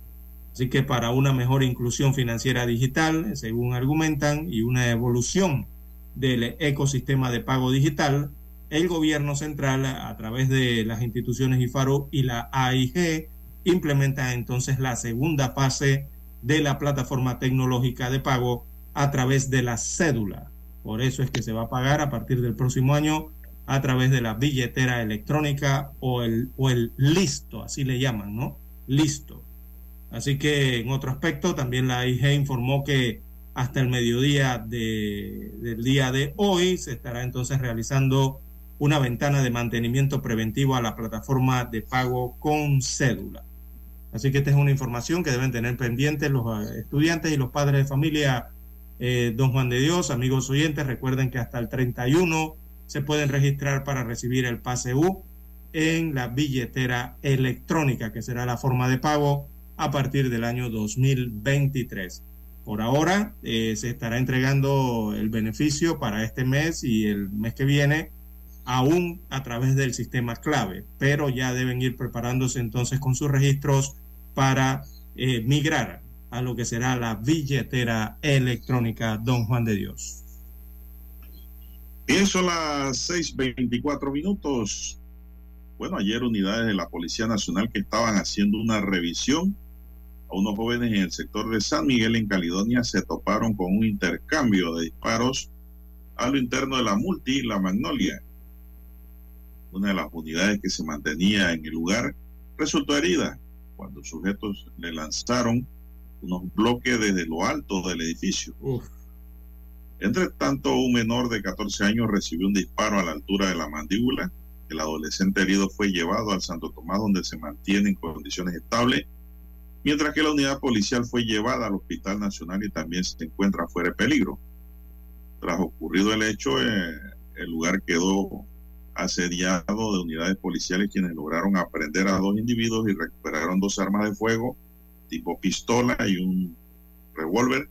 Así que para una mejor inclusión financiera digital, según argumentan, y una evolución del ecosistema de pago digital, el gobierno central, a través de las instituciones IFARO y la AIG, implementa entonces la segunda fase de la plataforma tecnológica de pago a través de la cédula. Por eso es que se va a pagar a partir del próximo año a través de la billetera electrónica o el, o el listo, así le llaman, ¿no? Listo. Así que en otro aspecto, también la IG informó que hasta el mediodía de, del día de hoy se estará entonces realizando una ventana de mantenimiento preventivo a la plataforma de pago con cédula. Así que esta es una información que deben tener pendientes los eh, estudiantes y los padres de familia. Eh, don Juan de Dios, amigos oyentes, recuerden que hasta el 31 se pueden registrar para recibir el pase U en la billetera electrónica, que será la forma de pago a partir del año 2023. Por ahora eh, se estará entregando el beneficio para este mes y el mes que viene aún a través del sistema clave, pero ya deben ir preparándose entonces con sus registros para eh, migrar a lo que será la billetera electrónica Don Juan de Dios. Bien, son las 6:24 minutos. Bueno, ayer unidades de la Policía Nacional que estaban haciendo una revisión a unos jóvenes en el sector de San Miguel en Caledonia se toparon con un intercambio de disparos a lo interno de la multi La Magnolia. Una de las unidades que se mantenía en el lugar resultó herida cuando sujetos le lanzaron unos bloques desde lo alto del edificio. Entre tanto, un menor de 14 años recibió un disparo a la altura de la mandíbula. El adolescente herido fue llevado al Santo Tomás, donde se mantiene en condiciones estables, mientras que la unidad policial fue llevada al Hospital Nacional y también se encuentra fuera de peligro. Tras ocurrido el hecho, eh, el lugar quedó asediado de unidades policiales quienes lograron aprender a dos individuos y recuperaron dos armas de fuego tipo pistola y un revólver.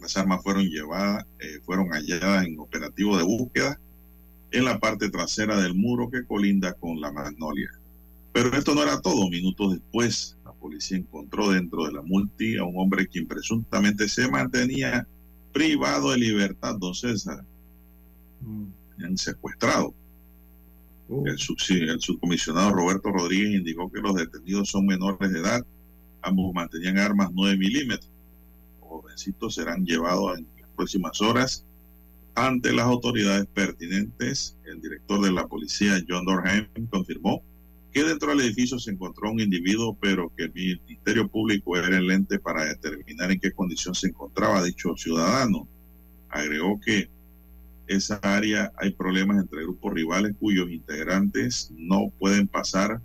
Las armas fueron llevadas, eh, fueron halladas en operativo de búsqueda en la parte trasera del muro que colinda con la Magnolia. Pero esto no era todo. Minutos después, la policía encontró dentro de la multi a un hombre quien presuntamente se mantenía privado de libertad, don César. Mm. Han secuestrado. Uh. El, el subcomisionado Roberto Rodríguez indicó que los detenidos son menores de edad Ambos mantenían armas 9 milímetros. Los jovencitos serán llevados en las próximas horas ante las autoridades pertinentes. El director de la policía, John Dorheim, confirmó que dentro del edificio se encontró un individuo, pero que el Ministerio Público era el ente para determinar en qué condición se encontraba dicho ciudadano. Agregó que esa área hay problemas entre grupos rivales cuyos integrantes no pueden pasar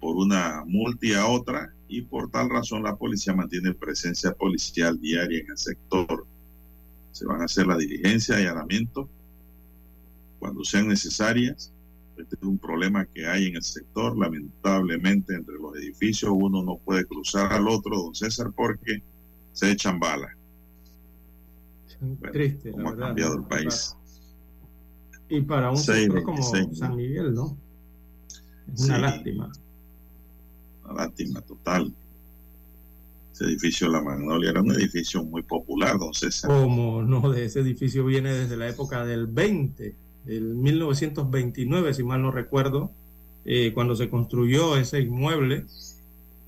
por una multi a otra y por tal razón la policía mantiene presencia policial diaria en el sector. Se van a hacer la diligencia y allanamiento cuando sean necesarias. Este es un problema que hay en el sector. Lamentablemente, entre los edificios uno no puede cruzar al otro, don César, porque se echan balas. Triste, cómo ha cambiado el país. Y para un sector como San Miguel, ¿no? Es una lástima una lástima total. Ese edificio La Magnolia era un edificio muy popular, don César. Como no, de ese edificio viene desde la época del 20, del 1929, si mal no recuerdo, eh, cuando se construyó ese inmueble.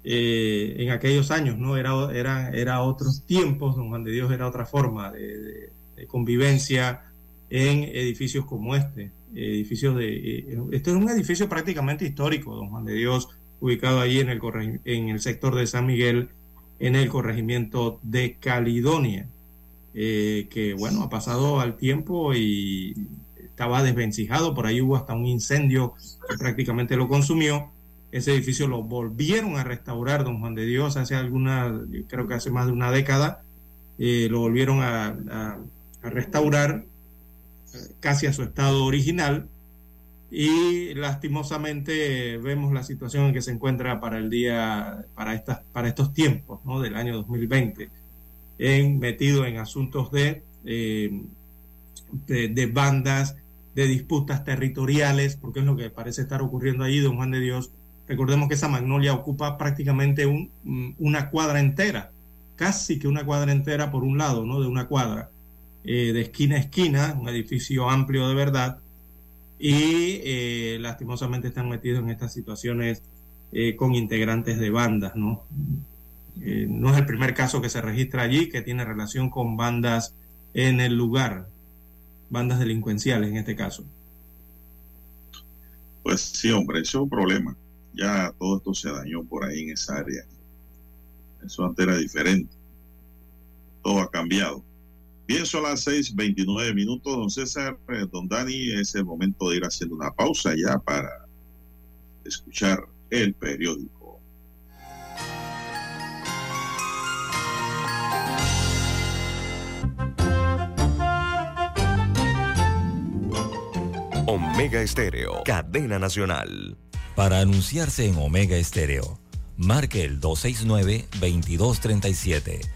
Eh, en aquellos años, ¿no? Era, era, era otros tiempos, don Juan de Dios, era otra forma de, convivencia en edificios como este. Edificios de. Este es un edificio prácticamente histórico, don Juan de Dios, ubicado allí en el, en el sector de San Miguel, en el corregimiento de Caledonia, eh, que bueno, ha pasado al tiempo y estaba desvencijado, por ahí hubo hasta un incendio que prácticamente lo consumió. Ese edificio lo volvieron a restaurar, don Juan de Dios, hace alguna, creo que hace más de una década, eh, lo volvieron a restaurar eh, casi a su estado original y lastimosamente vemos la situación en que se encuentra para el día, para, estas, para estos tiempos ¿no? del año 2020, en, metido en asuntos de, eh, de, bandas, de disputas territoriales, porque es lo que parece estar ocurriendo allí, don Juan de Dios. Recordemos que esa magnolia ocupa prácticamente un, una cuadra entera, casi que una cuadra entera por un lado, ¿no? De una cuadra, eh, de esquina a esquina, un edificio amplio de verdad, y eh, lastimosamente están metidos en estas situaciones eh, con integrantes de bandas, ¿no? No es el primer caso que se registra allí que tiene relación con bandas en el lugar, bandas delincuenciales en este caso. Pues sí, hombre, eso es un problema. Ya todo esto se dañó por ahí en esa área. Eso antes era diferente. Todo ha cambiado. Bien, son las 6:29 minutos, don César, eh, don Dani, es el momento de ir haciendo una pausa ya para escuchar el periódico. Omega Estéreo, cadena nacional. Para anunciarse en Omega Estéreo, marque el 269-2237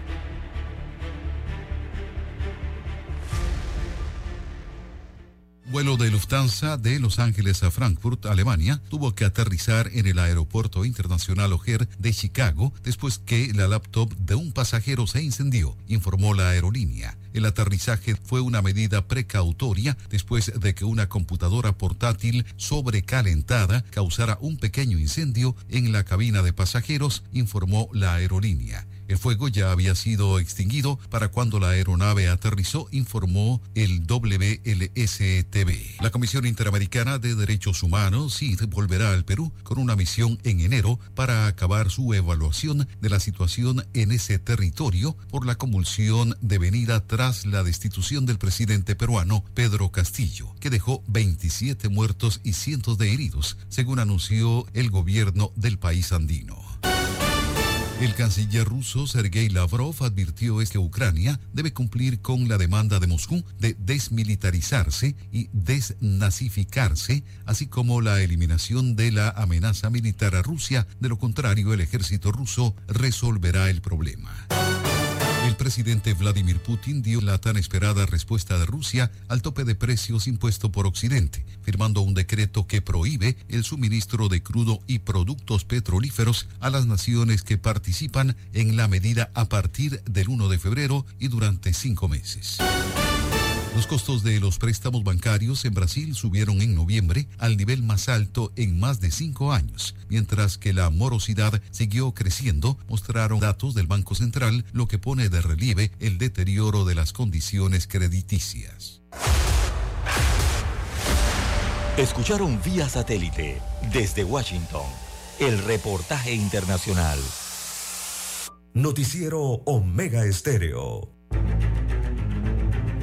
Vuelo de Lufthansa de Los Ángeles a Frankfurt, Alemania, tuvo que aterrizar en el aeropuerto internacional O'Hare de Chicago después que la laptop de un pasajero se incendió, informó la aerolínea. El aterrizaje fue una medida precautoria después de que una computadora portátil sobrecalentada causara un pequeño incendio en la cabina de pasajeros, informó la aerolínea. El fuego ya había sido extinguido para cuando la aeronave aterrizó, informó el WLSTV. La Comisión Interamericana de Derechos Humanos, CID, volverá al Perú con una misión en enero para acabar su evaluación de la situación en ese territorio por la convulsión devenida tras la destitución del presidente peruano Pedro Castillo, que dejó 27 muertos y cientos de heridos, según anunció el gobierno del país andino. El canciller ruso Sergei Lavrov advirtió que Ucrania debe cumplir con la demanda de Moscú de desmilitarizarse y desnazificarse, así como la eliminación de la amenaza militar a Rusia. De lo contrario, el ejército ruso resolverá el problema. El presidente Vladimir Putin dio la tan esperada respuesta de Rusia al tope de precios impuesto por Occidente, firmando un decreto que prohíbe el suministro de crudo y productos petrolíferos a las naciones que participan en la medida a partir del 1 de febrero y durante cinco meses. Los costos de los préstamos bancarios en Brasil subieron en noviembre al nivel más alto en más de cinco años, mientras que la morosidad siguió creciendo, mostraron datos del Banco Central, lo que pone de relieve el deterioro de las condiciones crediticias. Escucharon vía satélite desde Washington el reportaje internacional. Noticiero Omega Estéreo.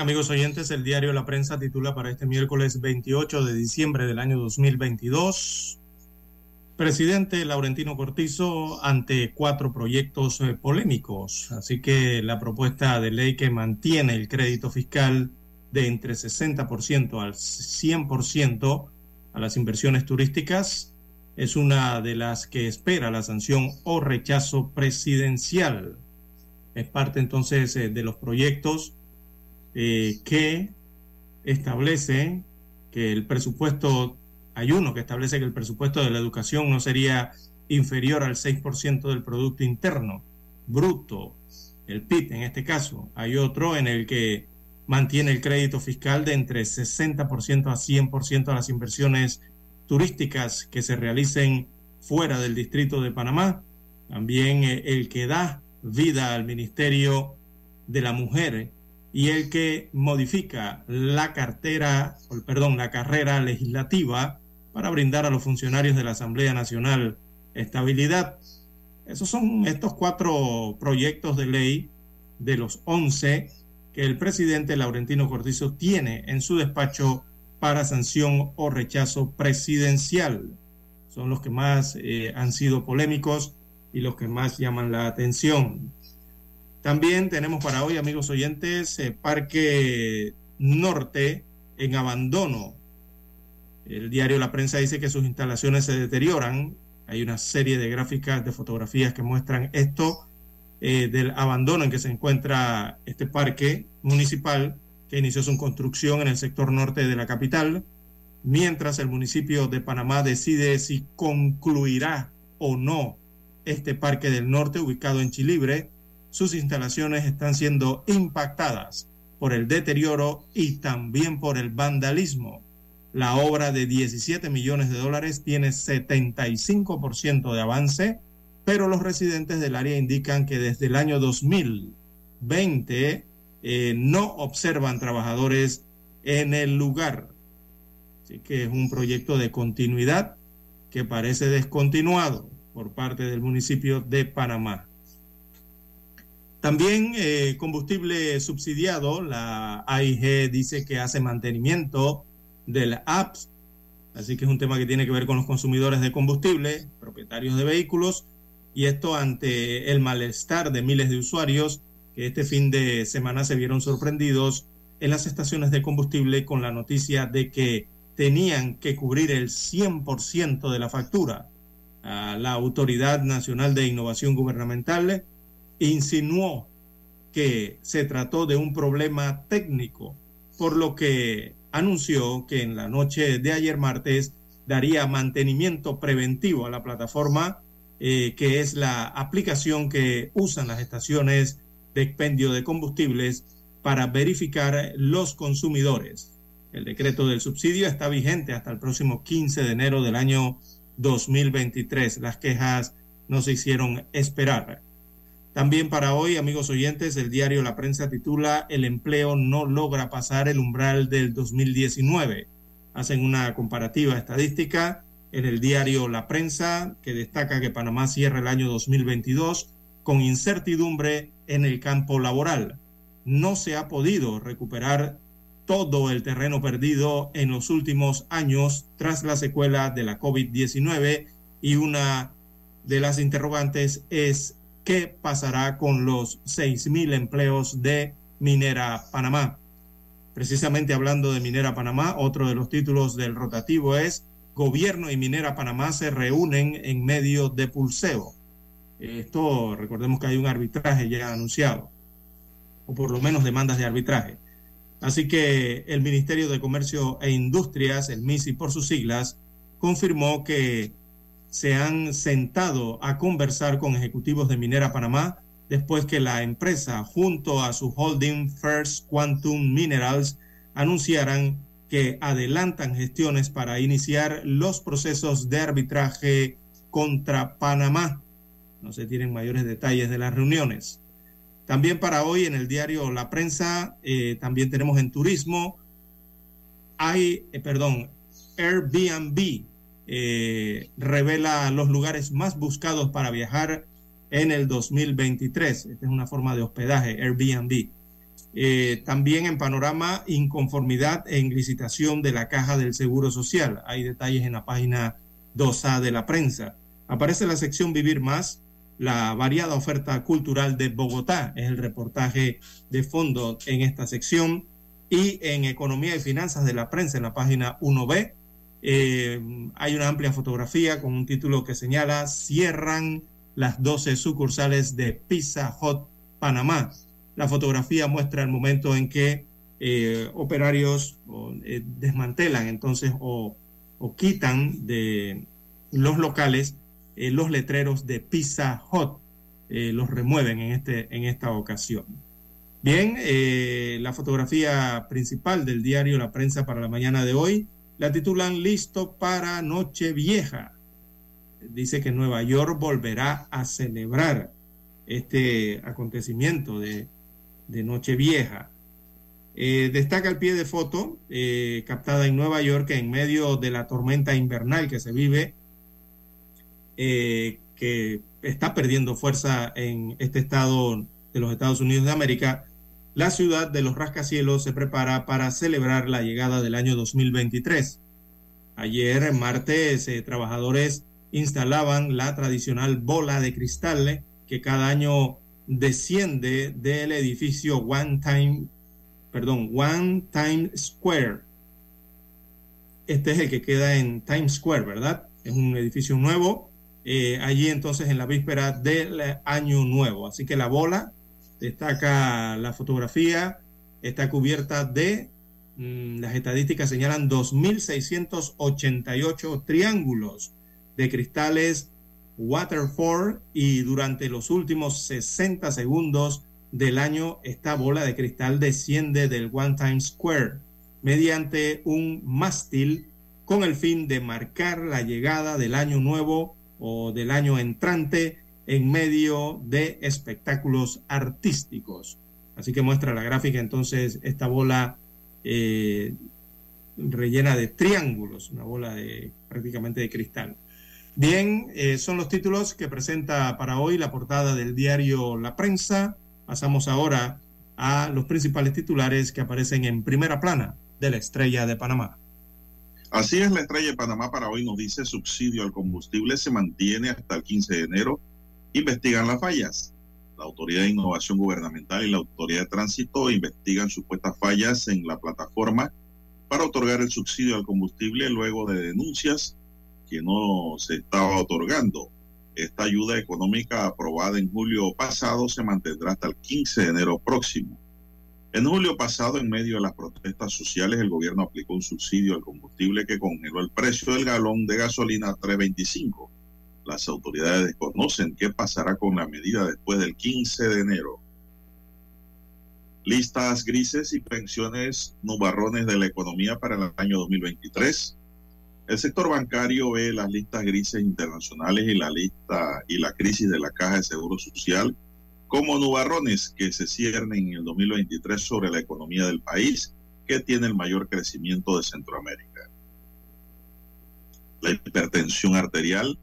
Amigos oyentes, el diario La Prensa titula para este miércoles 28 de diciembre del año 2022. Presidente Laurentino Cortizo ante cuatro proyectos eh, polémicos. Así que la propuesta de ley que mantiene el crédito fiscal de entre 60% al 100% a las inversiones turísticas es una de las que espera la sanción o rechazo presidencial. Es parte entonces eh, de los proyectos eh, que establece que el presupuesto, hay uno que establece que el presupuesto de la educación no sería inferior al 6% del Producto Interno Bruto, el PIB en este caso. Hay otro en el que mantiene el crédito fiscal de entre 60% a 100% a las inversiones turísticas que se realicen fuera del distrito de Panamá. También eh, el que da vida al Ministerio de la Mujer y el que modifica la cartera, perdón, la carrera legislativa para brindar a los funcionarios de la Asamblea Nacional estabilidad. Esos son estos cuatro proyectos de ley de los once que el presidente Laurentino Cortizo tiene en su despacho para sanción o rechazo presidencial. Son los que más eh, han sido polémicos y los que más llaman la atención. También tenemos para hoy, amigos oyentes, eh, Parque Norte en abandono. El diario La Prensa dice que sus instalaciones se deterioran. Hay una serie de gráficas, de fotografías que muestran esto eh, del abandono en que se encuentra este parque municipal que inició su construcción en el sector norte de la capital, mientras el municipio de Panamá decide si concluirá o no este parque del norte ubicado en Chilibre sus instalaciones están siendo impactadas por el deterioro y también por el vandalismo. La obra de 17 millones de dólares tiene 75% de avance, pero los residentes del área indican que desde el año 2020 eh, no observan trabajadores en el lugar. Así que es un proyecto de continuidad que parece descontinuado por parte del municipio de Panamá. También eh, combustible subsidiado, la AIG dice que hace mantenimiento del apps, así que es un tema que tiene que ver con los consumidores de combustible, propietarios de vehículos, y esto ante el malestar de miles de usuarios que este fin de semana se vieron sorprendidos en las estaciones de combustible con la noticia de que tenían que cubrir el 100% de la factura. la Autoridad Nacional de Innovación Gubernamental insinuó que se trató de un problema técnico, por lo que anunció que en la noche de ayer martes daría mantenimiento preventivo a la plataforma, eh, que es la aplicación que usan las estaciones de expendio de combustibles para verificar los consumidores. El decreto del subsidio está vigente hasta el próximo 15 de enero del año 2023. Las quejas no se hicieron esperar. También para hoy, amigos oyentes, el diario La Prensa titula El empleo no logra pasar el umbral del 2019. Hacen una comparativa estadística en el diario La Prensa que destaca que Panamá cierra el año 2022 con incertidumbre en el campo laboral. No se ha podido recuperar todo el terreno perdido en los últimos años tras la secuela de la COVID-19 y una de las interrogantes es qué pasará con los 6.000 empleos de Minera Panamá. Precisamente hablando de Minera Panamá, otro de los títulos del rotativo es Gobierno y Minera Panamá se reúnen en medio de pulseo. Esto, recordemos que hay un arbitraje ya anunciado, o por lo menos demandas de arbitraje. Así que el Ministerio de Comercio e Industrias, el MISI por sus siglas, confirmó que se han sentado a conversar con ejecutivos de Minera Panamá después que la empresa, junto a su holding First Quantum Minerals, anunciaran que adelantan gestiones para iniciar los procesos de arbitraje contra Panamá. No se tienen mayores detalles de las reuniones. También para hoy en el diario La Prensa, eh, también tenemos en turismo, hay, eh, perdón, Airbnb eh, revela los lugares más buscados para viajar en el 2023. Esta es una forma de hospedaje, Airbnb. Eh, también en panorama, inconformidad en licitación de la caja del Seguro Social. Hay detalles en la página 2A de la prensa. Aparece la sección Vivir Más, la variada oferta cultural de Bogotá. Es el reportaje de fondo en esta sección. Y en Economía y Finanzas de la prensa, en la página 1B, eh, hay una amplia fotografía con un título que señala Cierran las 12 sucursales de Pizza Hut Panamá. La fotografía muestra el momento en que eh, operarios eh, desmantelan entonces o, quitan de los locales los letreros de Pizza Hut. los remueven en, este, en esta ocasión. Bien, la fotografía principal del diario La Prensa para la mañana de hoy la titulan Listo para Nochevieja. Dice que Nueva York volverá a celebrar este acontecimiento de, de Nochevieja. Eh, destaca el pie de foto eh, captada en Nueva York en medio de la tormenta invernal que se vive, eh, que está perdiendo fuerza en este estado de los Estados Unidos de América la ciudad de los rascacielos se prepara para celebrar la llegada del año 2023. Ayer, martes, eh, trabajadores instalaban la tradicional bola de cristal que cada año desciende del edificio One Time, perdón, One Time Square. Este es el que queda en Times Square, ¿verdad? Es un edificio nuevo. Eh, allí entonces en la víspera del año nuevo. Así que la bola destaca la fotografía, está cubierta de, mm, las estadísticas señalan 2.688 triángulos de cristales Waterford y durante los últimos 60 segundos del año esta bola de cristal desciende del One Time Square. mediante un mástil con el fin de marcar la llegada del año nuevo o del año entrante en medio de espectáculos artísticos. Así que muestra la gráfica entonces esta bola eh, rellena de triángulos, una bola de prácticamente de cristal. Bien, eh, son los títulos que presenta para hoy la portada del diario La Prensa. Pasamos ahora a los principales titulares que aparecen en primera plana de la estrella de Panamá. Así es, la estrella de Panamá para hoy nos dice subsidio al combustible se mantiene hasta el 15 de enero. Investigan las fallas. La Autoridad de Innovación Gubernamental y la Autoridad de Tránsito investigan supuestas fallas en la plataforma para otorgar el subsidio al combustible luego de denuncias que no se estaba otorgando. Esta ayuda económica aprobada en julio pasado se mantendrá hasta el 15 de enero próximo. En julio pasado, en medio de las protestas sociales, el gobierno aplicó un subsidio al combustible que congeló el precio del galón de gasolina a 3.25. Las autoridades desconocen qué pasará con la medida después del 15 de enero. Listas grises y pensiones nubarrones de la economía para el año 2023. El sector bancario ve las listas grises internacionales y la lista y la crisis de la Caja de Seguro Social como nubarrones que se ciernen en el 2023 sobre la economía del país, que tiene el mayor crecimiento de Centroamérica. La hipertensión arterial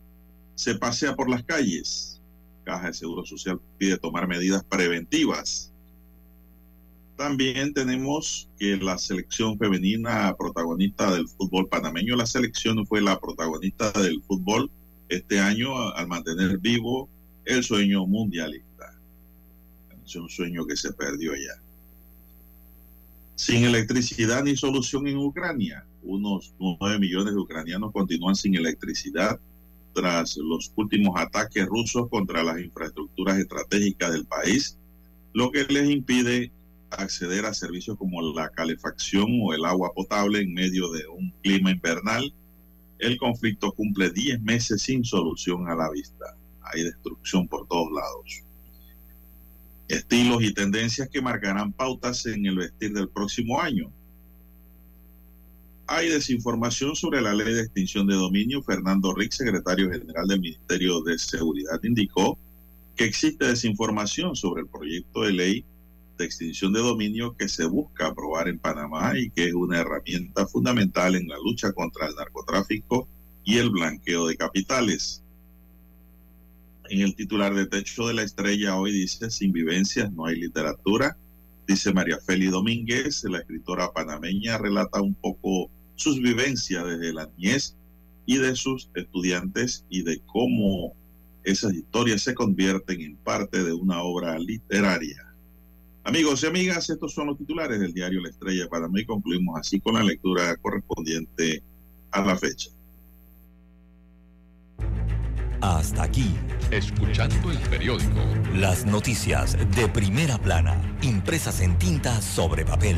se pasea por las calles. Caja de Seguro Social pide tomar medidas preventivas también tenemos que la selección femenina protagonista del fútbol panameño, la selección fue la protagonista del fútbol este año al mantener vivo el sueño mundialista. Es un sueño que se perdió ya. Sin electricidad ni solución en Ucrania. Unos 9 millones de ucranianos continúan sin electricidad tras los últimos ataques rusos contra las infraestructuras estratégicas del país, lo que les impide acceder a servicios como la calefacción o el agua potable en medio de un clima invernal. El conflicto cumple 10 meses sin solución a la vista. Hay destrucción por todos lados. Estilos y tendencias que marcarán pautas en el vestir del próximo año. Hay desinformación sobre la ley de extinción de dominio. Fernando Rick, secretario general del Ministerio de Seguridad, indicó que existe desinformación sobre el proyecto de ley de extinción de dominio que se busca aprobar en Panamá y que es una herramienta fundamental en la lucha contra el narcotráfico y el blanqueo de capitales. En el titular de Techo de la Estrella hoy dice, sin vivencias no hay literatura. Dice María Feli Domínguez, la escritora panameña, relata un poco sus vivencias desde la niñez y de sus estudiantes y de cómo esas historias se convierten en parte de una obra literaria. Amigos y amigas, estos son los titulares del diario La Estrella para mí. Concluimos así con la lectura correspondiente a la fecha. Hasta aquí, escuchando el periódico. Las noticias de primera plana, impresas en tinta sobre papel.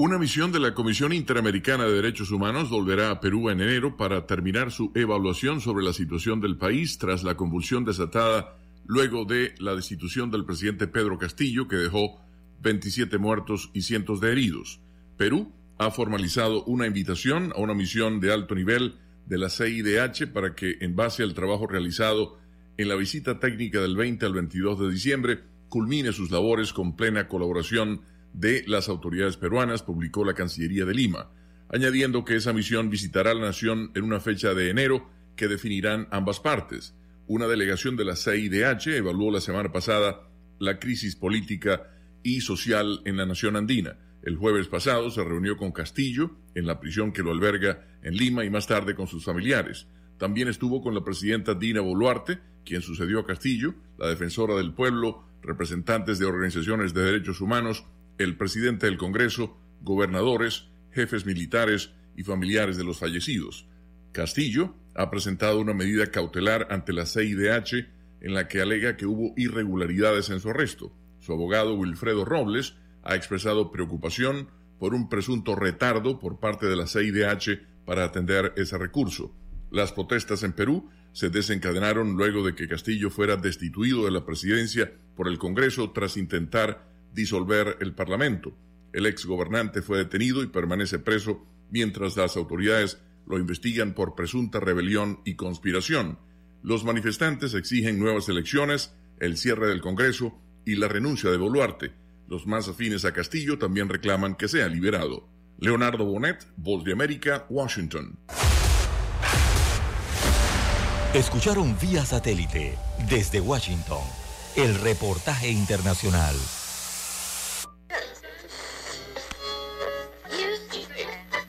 Una misión de la Comisión Interamericana de Derechos Humanos volverá a Perú en enero para terminar su evaluación sobre la situación del país tras la convulsión desatada luego de la destitución del presidente Pedro Castillo, que dejó 27 muertos y cientos de heridos. Perú ha formalizado una invitación a una misión de alto nivel de la CIDH para que, en base al trabajo realizado en la visita técnica del 20 al 22 de diciembre, culmine sus labores con plena colaboración de las autoridades peruanas, publicó la Cancillería de Lima. añadiendo que esa misión visitará la nación en una fecha de enero que definirán ambas partes. Una delegación de la CIDH evaluó la semana pasada la crisis política y social en la nación andina. El jueves pasado se reunió con Castillo en la prisión que lo alberga en Lima y más tarde con sus familiares. También estuvo con la presidenta Dina Boluarte, quien sucedió a Castillo, la defensora del pueblo, representantes de organizaciones de derechos humanos, el presidente del Congreso, gobernadores, jefes militares y familiares de los fallecidos. Castillo ha presentado una medida cautelar ante la CIDH en la que alega que hubo irregularidades en su arresto. Su abogado Wilfredo Robles ha expresado preocupación por un presunto retardo por parte de la CIDH para atender ese recurso. Las protestas en Perú se desencadenaron luego de que Castillo fuera destituido de la presidencia por el Congreso tras intentar disolver el Parlamento. El ex gobernante fue detenido y permanece preso mientras las autoridades lo investigan por presunta rebelión y conspiración. Los manifestantes exigen nuevas elecciones, el cierre del Congreso y la renuncia de Boluarte. Los más afines a Castillo también reclaman que sea liberado. Leonardo Bonet, Voz de América, Washington. Escucharon vía satélite desde Washington el reportaje internacional.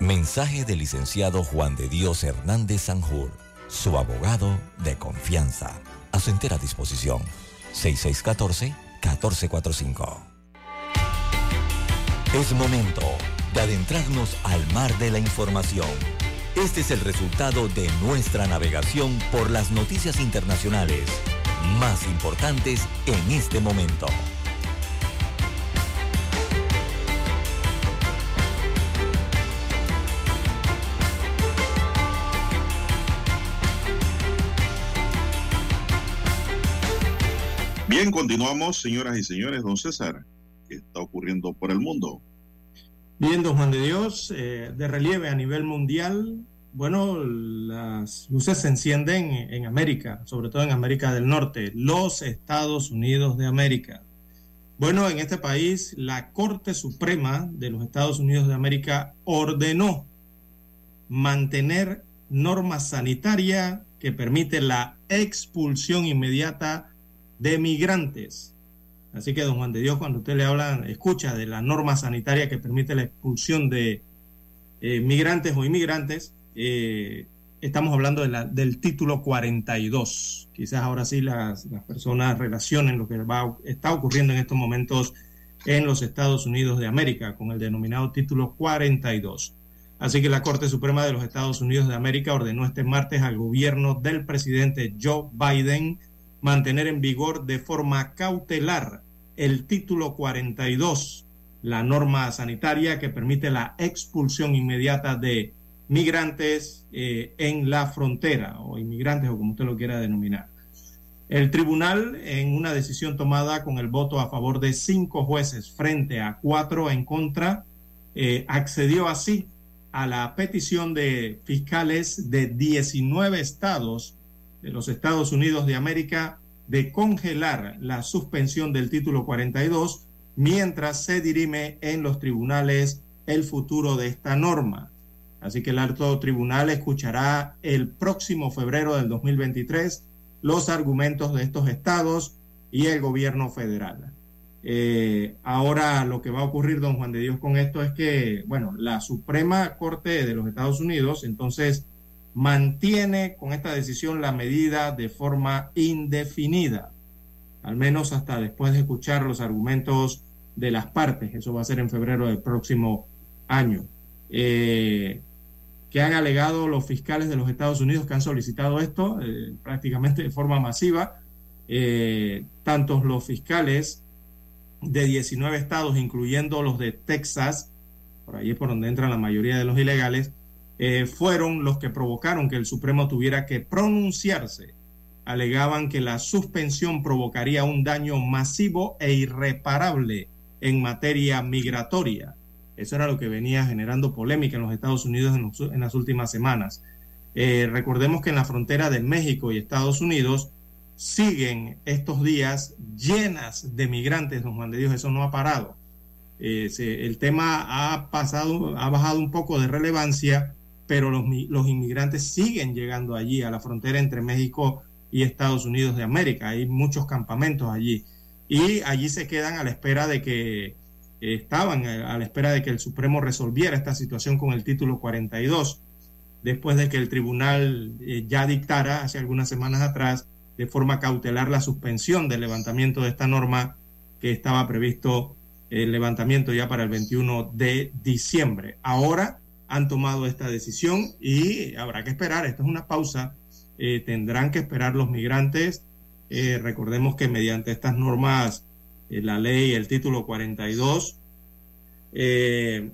Mensaje del licenciado Juan de Dios Hernández Sanjur, su abogado de confianza. A su entera disposición. 6614-1445. Es momento de adentrarnos al mar de la información. Este es el resultado de nuestra navegación por las noticias internacionales más importantes en este momento. Bien, continuamos, señoras y señores. Don César, ¿qué está ocurriendo por el mundo? Bien, don Juan de Dios, eh, de relieve a nivel mundial, bueno, las luces se encienden en América, sobre todo en América del Norte, los Estados Unidos de América. Bueno, en este país, la Corte Suprema de los Estados Unidos de América ordenó mantener norma sanitaria que permite la expulsión inmediata de migrantes. Así que, don Juan de Dios, cuando usted le habla, escucha de la norma sanitaria que permite la expulsión de eh, migrantes o inmigrantes, eh, estamos hablando de la, del título 42. Quizás ahora sí las, las personas relacionen lo que va, está ocurriendo en estos momentos en los Estados Unidos de América con el denominado título 42. Así que la Corte Suprema de los Estados Unidos de América ordenó este martes al gobierno del presidente Joe Biden mantener en vigor de forma cautelar el título 42, la norma sanitaria que permite la expulsión inmediata de migrantes eh, en la frontera o inmigrantes o como usted lo quiera denominar. El tribunal, en una decisión tomada con el voto a favor de cinco jueces frente a cuatro en contra, eh, accedió así a la petición de fiscales de 19 estados de los Estados Unidos de América de congelar la suspensión del título 42 mientras se dirime en los tribunales el futuro de esta norma. Así que el alto tribunal escuchará el próximo febrero del 2023 los argumentos de estos estados y el gobierno federal. Eh, ahora lo que va a ocurrir, don Juan de Dios, con esto es que, bueno, la Suprema Corte de los Estados Unidos entonces mantiene con esta decisión la medida de forma indefinida, al menos hasta después de escuchar los argumentos de las partes. Eso va a ser en febrero del próximo año. Eh, que han alegado los fiscales de los Estados Unidos que han solicitado esto eh, prácticamente de forma masiva, eh, tantos los fiscales de 19 estados, incluyendo los de Texas, por ahí es por donde entran la mayoría de los ilegales, eh, fueron los que provocaron que el Supremo tuviera que pronunciarse. Alegaban que la suspensión provocaría un daño masivo e irreparable en materia migratoria. Eso era lo que venía generando polémica en los Estados Unidos en, las últimas semanas. Eh, recordemos que en la frontera de México y Estados Unidos siguen estos días llenas de migrantes, don Juan de Dios, eso no ha parado. Eh, el tema ha pasado, ha bajado un poco de relevancia, pero los, los inmigrantes siguen llegando allí, a la frontera entre México y Estados Unidos de América. Hay muchos campamentos allí. Y allí se quedan a la espera de que estaban a la espera de que el Supremo resolviera esta situación con el título 42, después de que el tribunal eh, ya dictara hace algunas semanas atrás de forma cautelar la suspensión del levantamiento de esta norma que estaba previsto el levantamiento ya para el 21 de diciembre. Ahora han tomado esta decisión y habrá que esperar, esto es una pausa, eh, tendrán que esperar los migrantes. Eh, recordemos que mediante estas normas eh, la ley, el título 42, eh,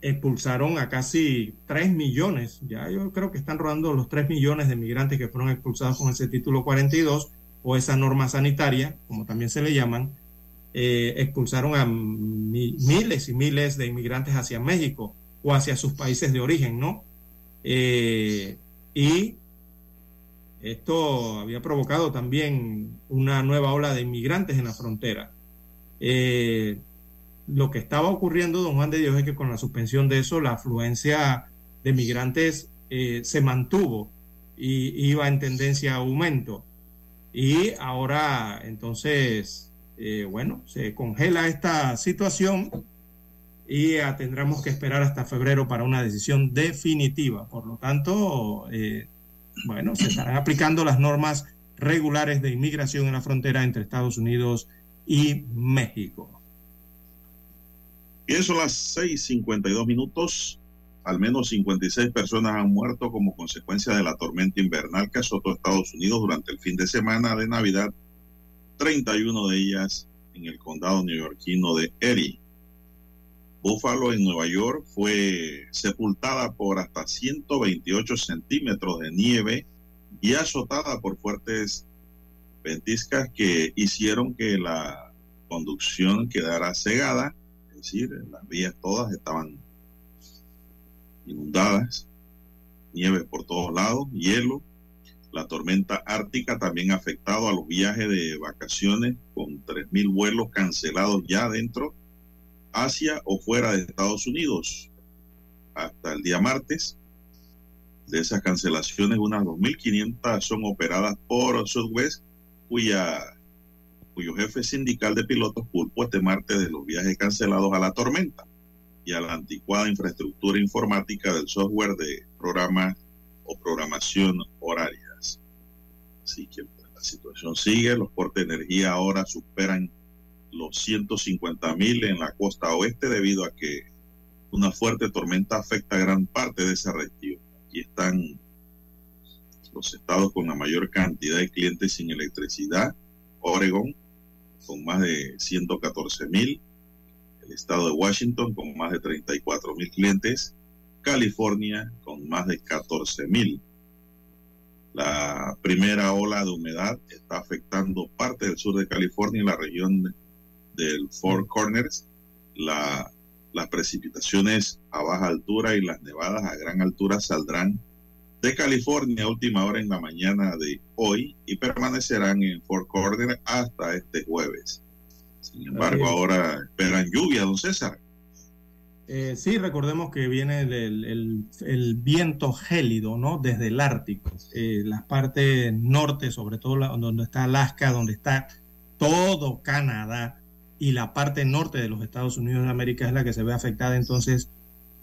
expulsaron a casi 3 millones, ya yo creo que están rodando los 3 millones de migrantes que fueron expulsados con ese título 42 o esa norma sanitaria, como también se le llaman, eh, expulsaron a miles y miles de inmigrantes hacia México o hacia sus países de origen, ¿no? y esto había provocado también una nueva ola de inmigrantes en la frontera. Eh, lo que estaba ocurriendo, don Juan de Dios, es que con la suspensión de eso, la afluencia de migrantes eh, se mantuvo y iba en tendencia a aumento. Y ahora, entonces, eh, bueno, se congela esta situación y tendremos que esperar hasta febrero para una decisión definitiva. Por lo tanto, bueno, se estarán aplicando las normas regulares de inmigración en la frontera entre Estados Unidos y México. Bien, son las 6:52 minutos. Al menos 56 personas han muerto como consecuencia de la tormenta invernal que azotó Estados Unidos durante el fin de semana de Navidad, 31 de ellas en el condado neoyorquino de Erie. Buffalo en Nueva York fue sepultada por hasta 128 centímetros de nieve y azotada por fuertes ventiscas que hicieron que la conducción quedara cegada, es decir, las vías todas estaban inundadas, nieve por todos lados, hielo. La tormenta ártica también ha afectado a los viajes de vacaciones con 3.000 vuelos cancelados ya dentro hacia o fuera de Estados Unidos. Hasta el día martes, de esas cancelaciones, unas 2.500 son operadas por Southwest, cuyo jefe sindical de pilotos culpó este martes de los viajes cancelados a la tormenta y a la anticuada infraestructura informática del software de programas o programación horarias. Así que la situación sigue, los cortes de energía ahora superan los 150 mil en la costa oeste debido a que una fuerte tormenta afecta gran parte de esa región. Aquí están los estados con la mayor cantidad de clientes sin electricidad. Oregon con más de 114 mil. El estado de Washington con más de 34 mil clientes. California con más de 14 mil. La primera ola de humedad está afectando parte del sur de California y la región del Four Corners, la, las precipitaciones a baja altura y las nevadas a gran altura saldrán de California a última hora en la mañana de hoy y permanecerán en Four Corners hasta este jueves. Sin embargo, ahora esperan lluvia, don César. Eh, sí, recordemos que viene el, el, viento gélido, ¿no? Desde el Ártico, eh, las partes norte, sobre todo donde está Alaska, donde está todo Canadá, y la parte norte de los Estados Unidos de América es la que se ve afectada entonces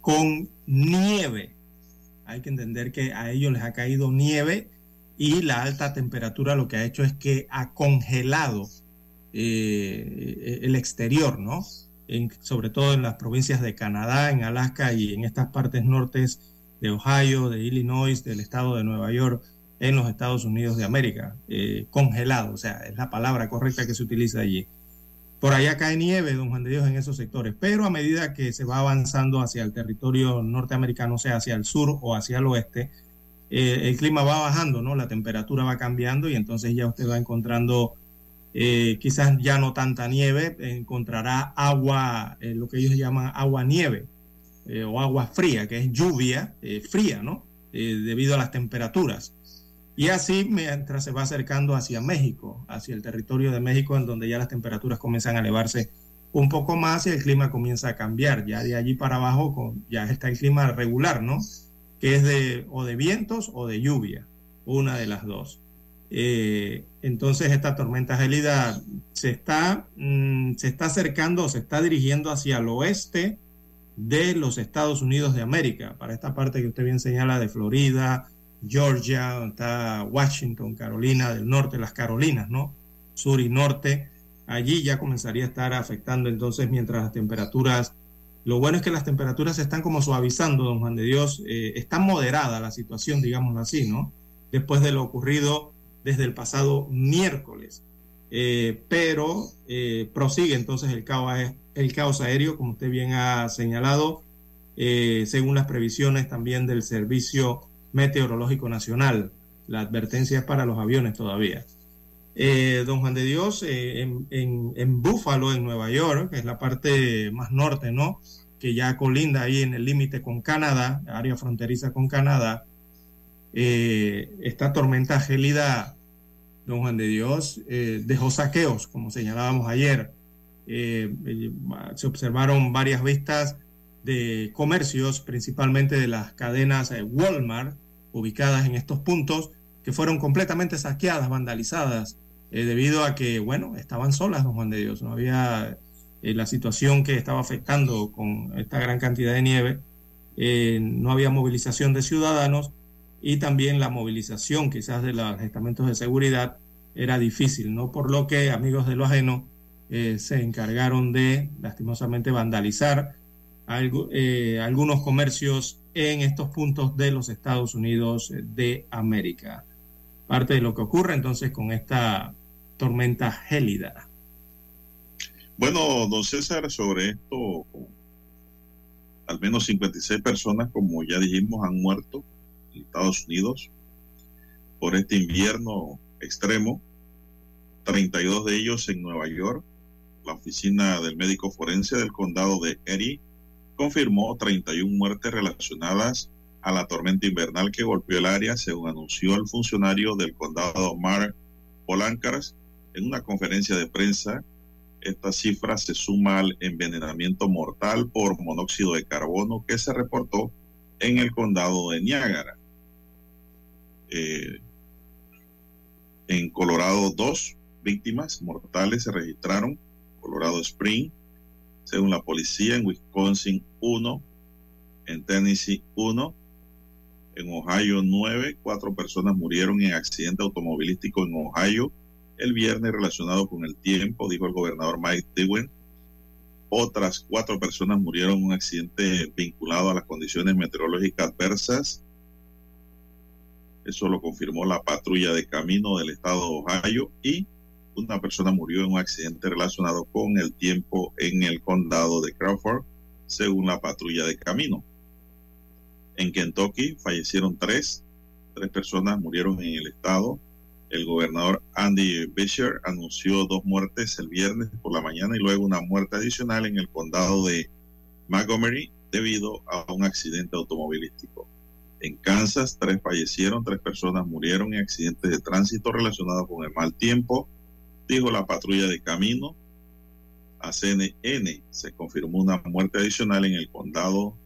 con nieve. hay que entender que a ellos les ha caído nieve y la alta temperatura lo que ha hecho es que ha congelado eh, el exterior, ¿no? Sobre todo en las provincias de Canadá, en Alaska y en estas partes nortes de Ohio, de Illinois, del estado de Nueva York, en los Estados Unidos de América. Eh, congelado, o sea, es la palabra correcta que se utiliza allí. Por allá cae nieve, don Juan de Dios, en esos sectores, pero a medida que se va avanzando hacia el territorio norteamericano, sea, hacia el sur o hacia el oeste, eh, el clima va bajando, ¿no? La temperatura va cambiando y entonces ya usted va encontrando eh, quizás ya no tanta nieve, encontrará agua, eh, lo que ellos llaman agua nieve o agua fría, que es lluvia fría, ¿no? debido a las temperaturas. Y así mientras se va acercando hacia México, hacia el territorio de México, en donde ya las temperaturas comienzan a elevarse un poco más y el clima comienza a cambiar. Ya de allí para abajo ya está el clima regular, ¿no? Que es de o de vientos o de lluvia, una de las dos. Eh, entonces esta tormenta gélida se está, mm, se está acercando, se está dirigiendo hacia el oeste de los Estados Unidos de América, para esta parte que usted bien señala de Florida, Georgia, está Washington, Carolina del Norte, las Carolinas, ¿no? Sur y norte. Allí ya comenzaría a estar afectando entonces mientras las temperaturas, lo bueno es que las temperaturas se están como suavizando, don Juan de Dios, eh, está moderada la situación, digámoslo así, ¿no? Después de lo ocurrido desde el pasado miércoles. Eh, pero eh, prosigue entonces el caos, el caos aéreo, como usted bien ha señalado, según las previsiones también del Servicio Meteorológico Nacional. La advertencia es para los aviones todavía. Eh, don Juan de Dios, eh, en, en, en Búfalo, en Nueva York, que es la parte más norte, ¿no? Que ya colinda ahí en el límite con Canadá, área fronteriza con Canadá, eh, esta tormenta gélida, don Juan de Dios, dejó saqueos, como señalábamos ayer. se observaron varias vistas de comercios, principalmente de las cadenas Walmart, ubicadas en estos puntos que fueron completamente saqueadas, vandalizadas, eh, debido a que, bueno, estaban solas, don Juan de Dios, no había eh, la situación que estaba afectando con esta gran cantidad de nieve, eh, no había movilización de ciudadanos y también la movilización quizás de los estamentos de seguridad era difícil, ¿no? Por lo que amigos de lo ajeno se encargaron de lastimosamente vandalizar algunos comercios en estos puntos de los Estados Unidos de América. Parte de lo que ocurre entonces con esta tormenta gélida. Bueno, don César, sobre esto, al menos 56 personas, como ya dijimos, han muerto Estados Unidos por este invierno extremo, 32 de ellos en Nueva York. La oficina del médico forense del condado de Erie confirmó 31 muertes relacionadas a la tormenta invernal que golpeó el área, según anunció el funcionario del condado Mark Polancars en una conferencia de prensa. Esta cifra se suma al envenenamiento mortal por monóxido de carbono que se reportó en el condado de Niágara. Eh, en Colorado, dos víctimas mortales se registraron. Colorado Spring, según la policía, en Wisconsin 1, en Tennessee 1, en Ohio 9, cuatro personas murieron en accidente automovilístico en Ohio el viernes relacionado con el tiempo, dijo el gobernador Mike Dewey. Otras cuatro personas murieron en un accidente vinculado a las condiciones meteorológicas adversas. Eso lo confirmó la patrulla de camino del estado de Ohio y una persona murió en un accidente relacionado con el tiempo en el condado de Crawford, según la patrulla de camino. En Kentucky fallecieron tres, tres personas murieron en el estado. El gobernador Andy Beshear anunció dos muertes el viernes por la mañana y luego una muerte adicional en el condado de Montgomery debido a un accidente automovilístico. En Kansas, tres fallecieron, tres personas murieron en accidentes de tránsito relacionados con el mal tiempo dijo la patrulla de camino. A CNN se confirmó una muerte adicional en el condado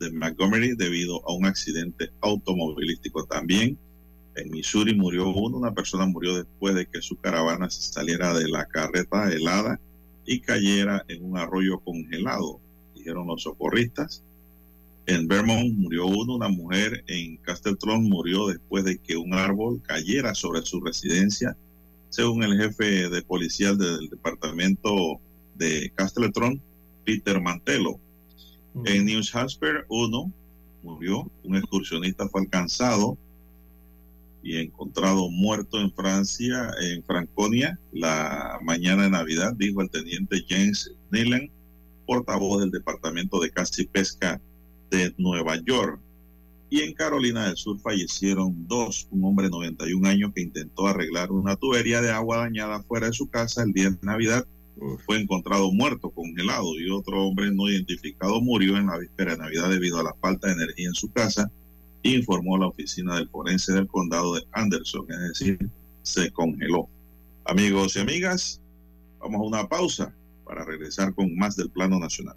de Montgomery debido a un accidente automovilístico también. En Missouri murió uno, una persona murió después de que su caravana se saliera de la carreta helada y cayera en un arroyo congelado, dijeron los socorristas. En Vermont murió uno, una mujer en Castletron murió después de que un árbol cayera sobre su residencia, según el jefe de policía del departamento de Castletron, Peter Mantelo. En New Hampshire, uno murió, un excursionista fue alcanzado y encontrado muerto en Francia, en Franconia, la mañana de Navidad, dijo el teniente James Nealon, portavoz del Departamento de y Pesca de Nueva York. Y en Carolina del Sur fallecieron dos, un hombre de 91 años que intentó arreglar una tubería de agua dañada fuera de su casa el día de Navidad. Fue encontrado muerto, congelado, y otro hombre no identificado murió en la víspera de Navidad debido a la falta de energía en su casa, informó la oficina del forense del condado de Anderson, es decir, se congeló. Amigos y amigas, vamos a una pausa para regresar con más del plano nacional.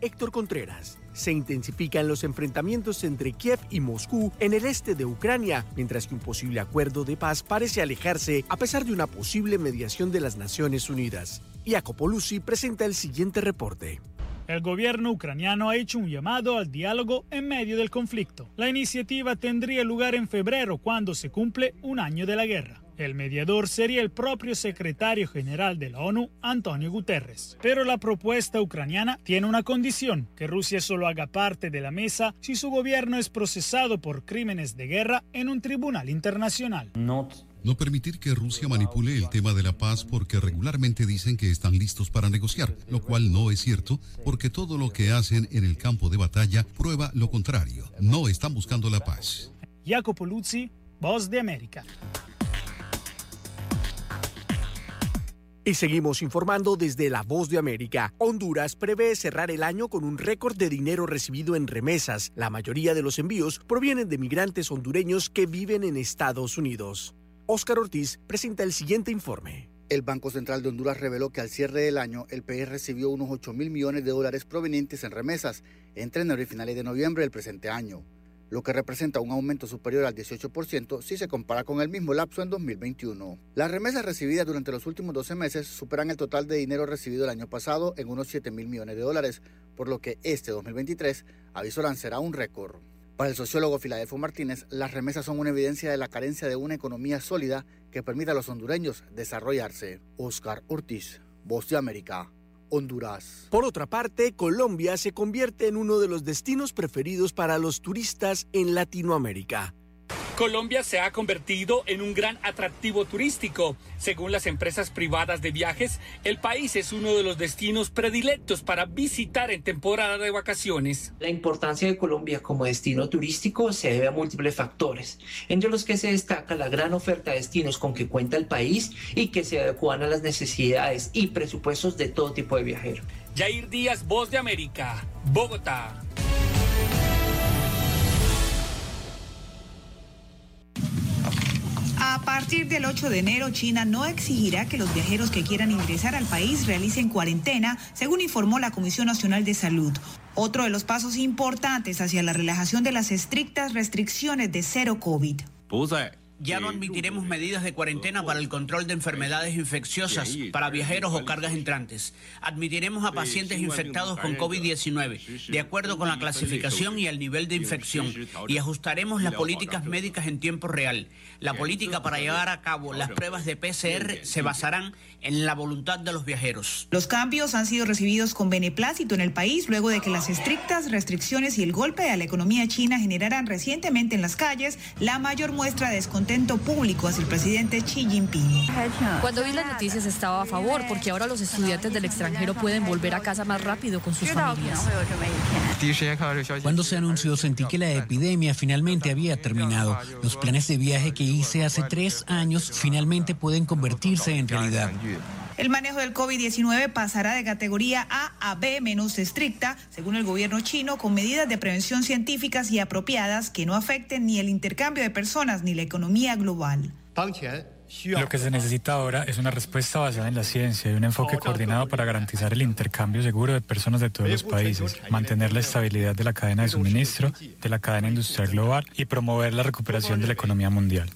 Héctor Contreras. Se intensifican los enfrentamientos entre Kiev y Moscú en el este de Ucrania, mientras que un posible acuerdo de paz parece alejarse a pesar de una posible mediación de las Naciones Unidas. Jacopo Lucy presenta el siguiente reporte. El gobierno ucraniano ha hecho un llamado al diálogo en medio del conflicto. La iniciativa tendría lugar en febrero, cuando se cumple un año de la guerra. El mediador sería el propio secretario general de la ONU, Antonio Guterres. Pero la propuesta ucraniana tiene una condición, que Rusia solo haga parte de la mesa si su gobierno es procesado por crímenes de guerra en un tribunal internacional. No permitir que Rusia manipule el tema de la paz porque regularmente dicen que están listos para negociar, lo cual no es cierto porque todo lo que hacen en el campo de batalla prueba lo contrario. No están buscando la paz. Jacopo Luzzi, Voz de América. Y seguimos informando desde La Voz de América. Honduras prevé cerrar el año con un récord de dinero recibido en remesas. La mayoría de los envíos provienen de migrantes hondureños que viven en Estados Unidos. Óscar Ortiz presenta el siguiente informe. El Banco Central de Honduras reveló que al cierre del año el país recibió unos 8 mil millones de dólares provenientes en remesas entre enero y finales de noviembre del presente año lo que representa un aumento superior al 18% si se compara con el mismo lapso en 2021. Las remesas recibidas durante los últimos 12 meses superan el total de dinero recibido el año pasado en unos 7 mil millones de dólares, por lo que este 2023 avisoran será un récord. Para el sociólogo Filadelfo Martínez, las remesas son una evidencia de la carencia de una economía sólida que permita a los hondureños desarrollarse. Oscar Ortiz, Voz de América. Honduras. Por otra parte, Colombia se convierte en uno de los destinos preferidos para los turistas en Latinoamérica. Colombia se ha convertido en un gran atractivo turístico. Según las empresas privadas de viajes, el país es uno de los destinos predilectos para visitar en temporada de vacaciones. La importancia de Colombia como destino turístico se debe a múltiples factores, entre los que se destaca la gran oferta de destinos con que cuenta el país y que se adecuan a las necesidades y presupuestos de todo tipo de viajeros. Jair Díaz, Voz de América, Bogotá. A partir del 8 de enero, China no exigirá que los viajeros que quieran ingresar al país realicen cuarentena, según informó la Comisión Nacional de Salud. Otro de los pasos importantes hacia la relajación de las estrictas restricciones de cero COVID. Ya no admitiremos medidas de cuarentena para el control de enfermedades infecciosas para viajeros o cargas entrantes. Admitiremos a pacientes infectados con COVID-19 de acuerdo con la clasificación y el nivel de infección y ajustaremos las políticas médicas en tiempo real. La política para llevar a cabo las pruebas de PCR se basarán en la voluntad de los viajeros. Los cambios han sido recibidos con beneplácito en el país luego de que las estrictas restricciones y el golpe a la economía china generaran recientemente en las calles la mayor muestra de descontento público hacia el presidente Xi Jinping. Cuando vi las noticias estaba a favor porque ahora los estudiantes del extranjero pueden volver a casa más rápido con sus familias. Cuando se anunció sentí que la epidemia finalmente había terminado. Los planes de viaje que hice hace tres años finalmente pueden convertirse en realidad. El manejo del COVID-19 pasará de categoría A a B menos estricta, según el gobierno chino, con medidas de prevención científicas y apropiadas que no afecten ni el intercambio de personas ni la economía global. Lo que se necesita ahora es una respuesta basada en la ciencia y un enfoque coordinado para garantizar el intercambio seguro de personas de todos los países, mantener la estabilidad de la cadena de suministro, de la cadena industrial global y promover la recuperación de la economía mundial.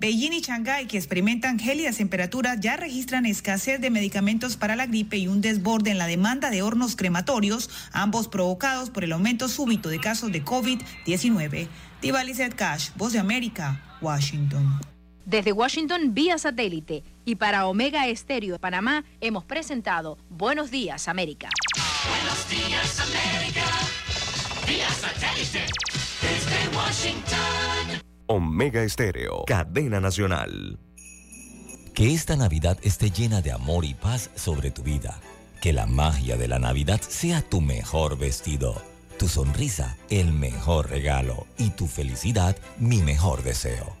Beijing y Shanghái, que experimentan gélidas temperaturas, ya registran escasez de medicamentos para la gripe y un desborde en la demanda de hornos crematorios, ambos provocados por el aumento súbito de casos de COVID-19. Diva Lizette Cash, Voz de América, Washington. Desde Washington vía satélite y para Omega Estéreo de Panamá hemos presentado Buenos Días América. Buenos días, América. Vía satélite. Desde Washington. Omega Estéreo, cadena nacional. Que esta Navidad esté llena de amor y paz sobre tu vida. Que la magia de la Navidad sea tu mejor vestido, tu sonrisa el mejor regalo y tu felicidad mi mejor deseo.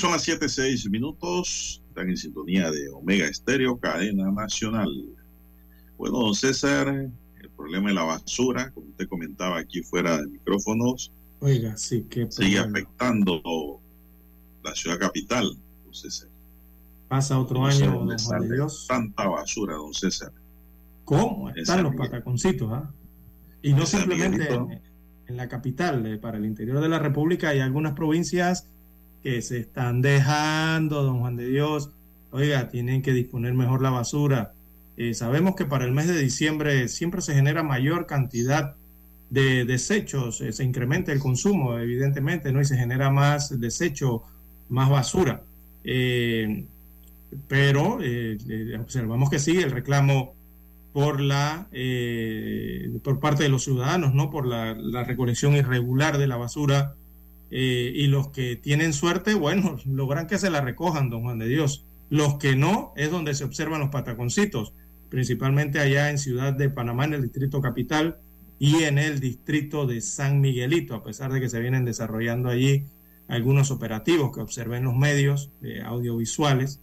Son las 7, 6 minutos. Están en sintonía de Omega Estéreo, cadena nacional. Bueno, don César, el problema de la basura, como usted comentaba aquí fuera de micrófonos, Oiga, sí, que sigue afectando la ciudad capital, don César. pasa otro No año, don Juan de Dios. Tanta basura, don César. ¿Cómo están San los Miguel. pataconcitos? ah? Y no San simplemente en, en la capital, eh, para el interior de la República hay algunas provincias que se están dejando, don Juan de Dios. Oiga, tienen que disponer mejor la basura. Eh, sabemos que para el mes de diciembre siempre se genera mayor cantidad de desechos, eh, se incrementa el consumo, evidentemente, ¿no? Y se genera más desecho, más basura. Eh, pero observamos que sigue el reclamo por la por parte de los ciudadanos, ¿no? Por la recolección irregular de la basura eh, y los que tienen suerte, bueno, logran que se la recojan, don Juan de Dios. Los que no es donde se observan los pataconcitos, principalmente allá en Ciudad de Panamá, en el distrito capital y en el distrito de San Miguelito, a pesar de que se vienen desarrollando allí algunos operativos que observé en los medios eh, audiovisuales,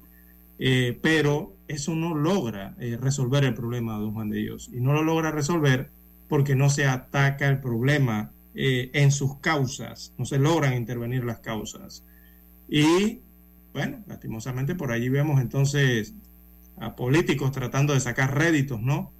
eh, pero eso no logra resolver el problema, don Juan de Dios, y no lo logra resolver porque no se ataca el problema eh, en sus causas, no se logran intervenir las causas. Y bueno, lastimosamente por allí vemos entonces a políticos tratando de sacar réditos, ¿no?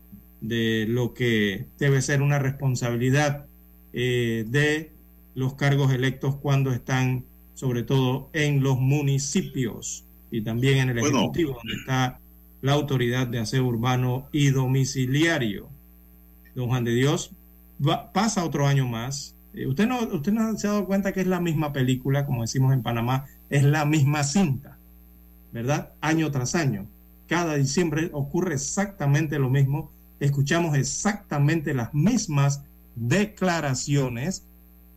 De lo que debe ser una responsabilidad eh, de los cargos electos cuando están sobre todo en los municipios y también en el Bueno. Ejecutivo, donde está la autoridad de aseo urbano y domiciliario. Don Juan de Dios, pasa otro año más. Eh, usted, no, usted no se ha dado cuenta que es la misma película, como decimos en Panamá, es la misma cinta, ¿verdad? Año tras año. Cada diciembre ocurre exactamente lo mismo. Escuchamos exactamente las mismas declaraciones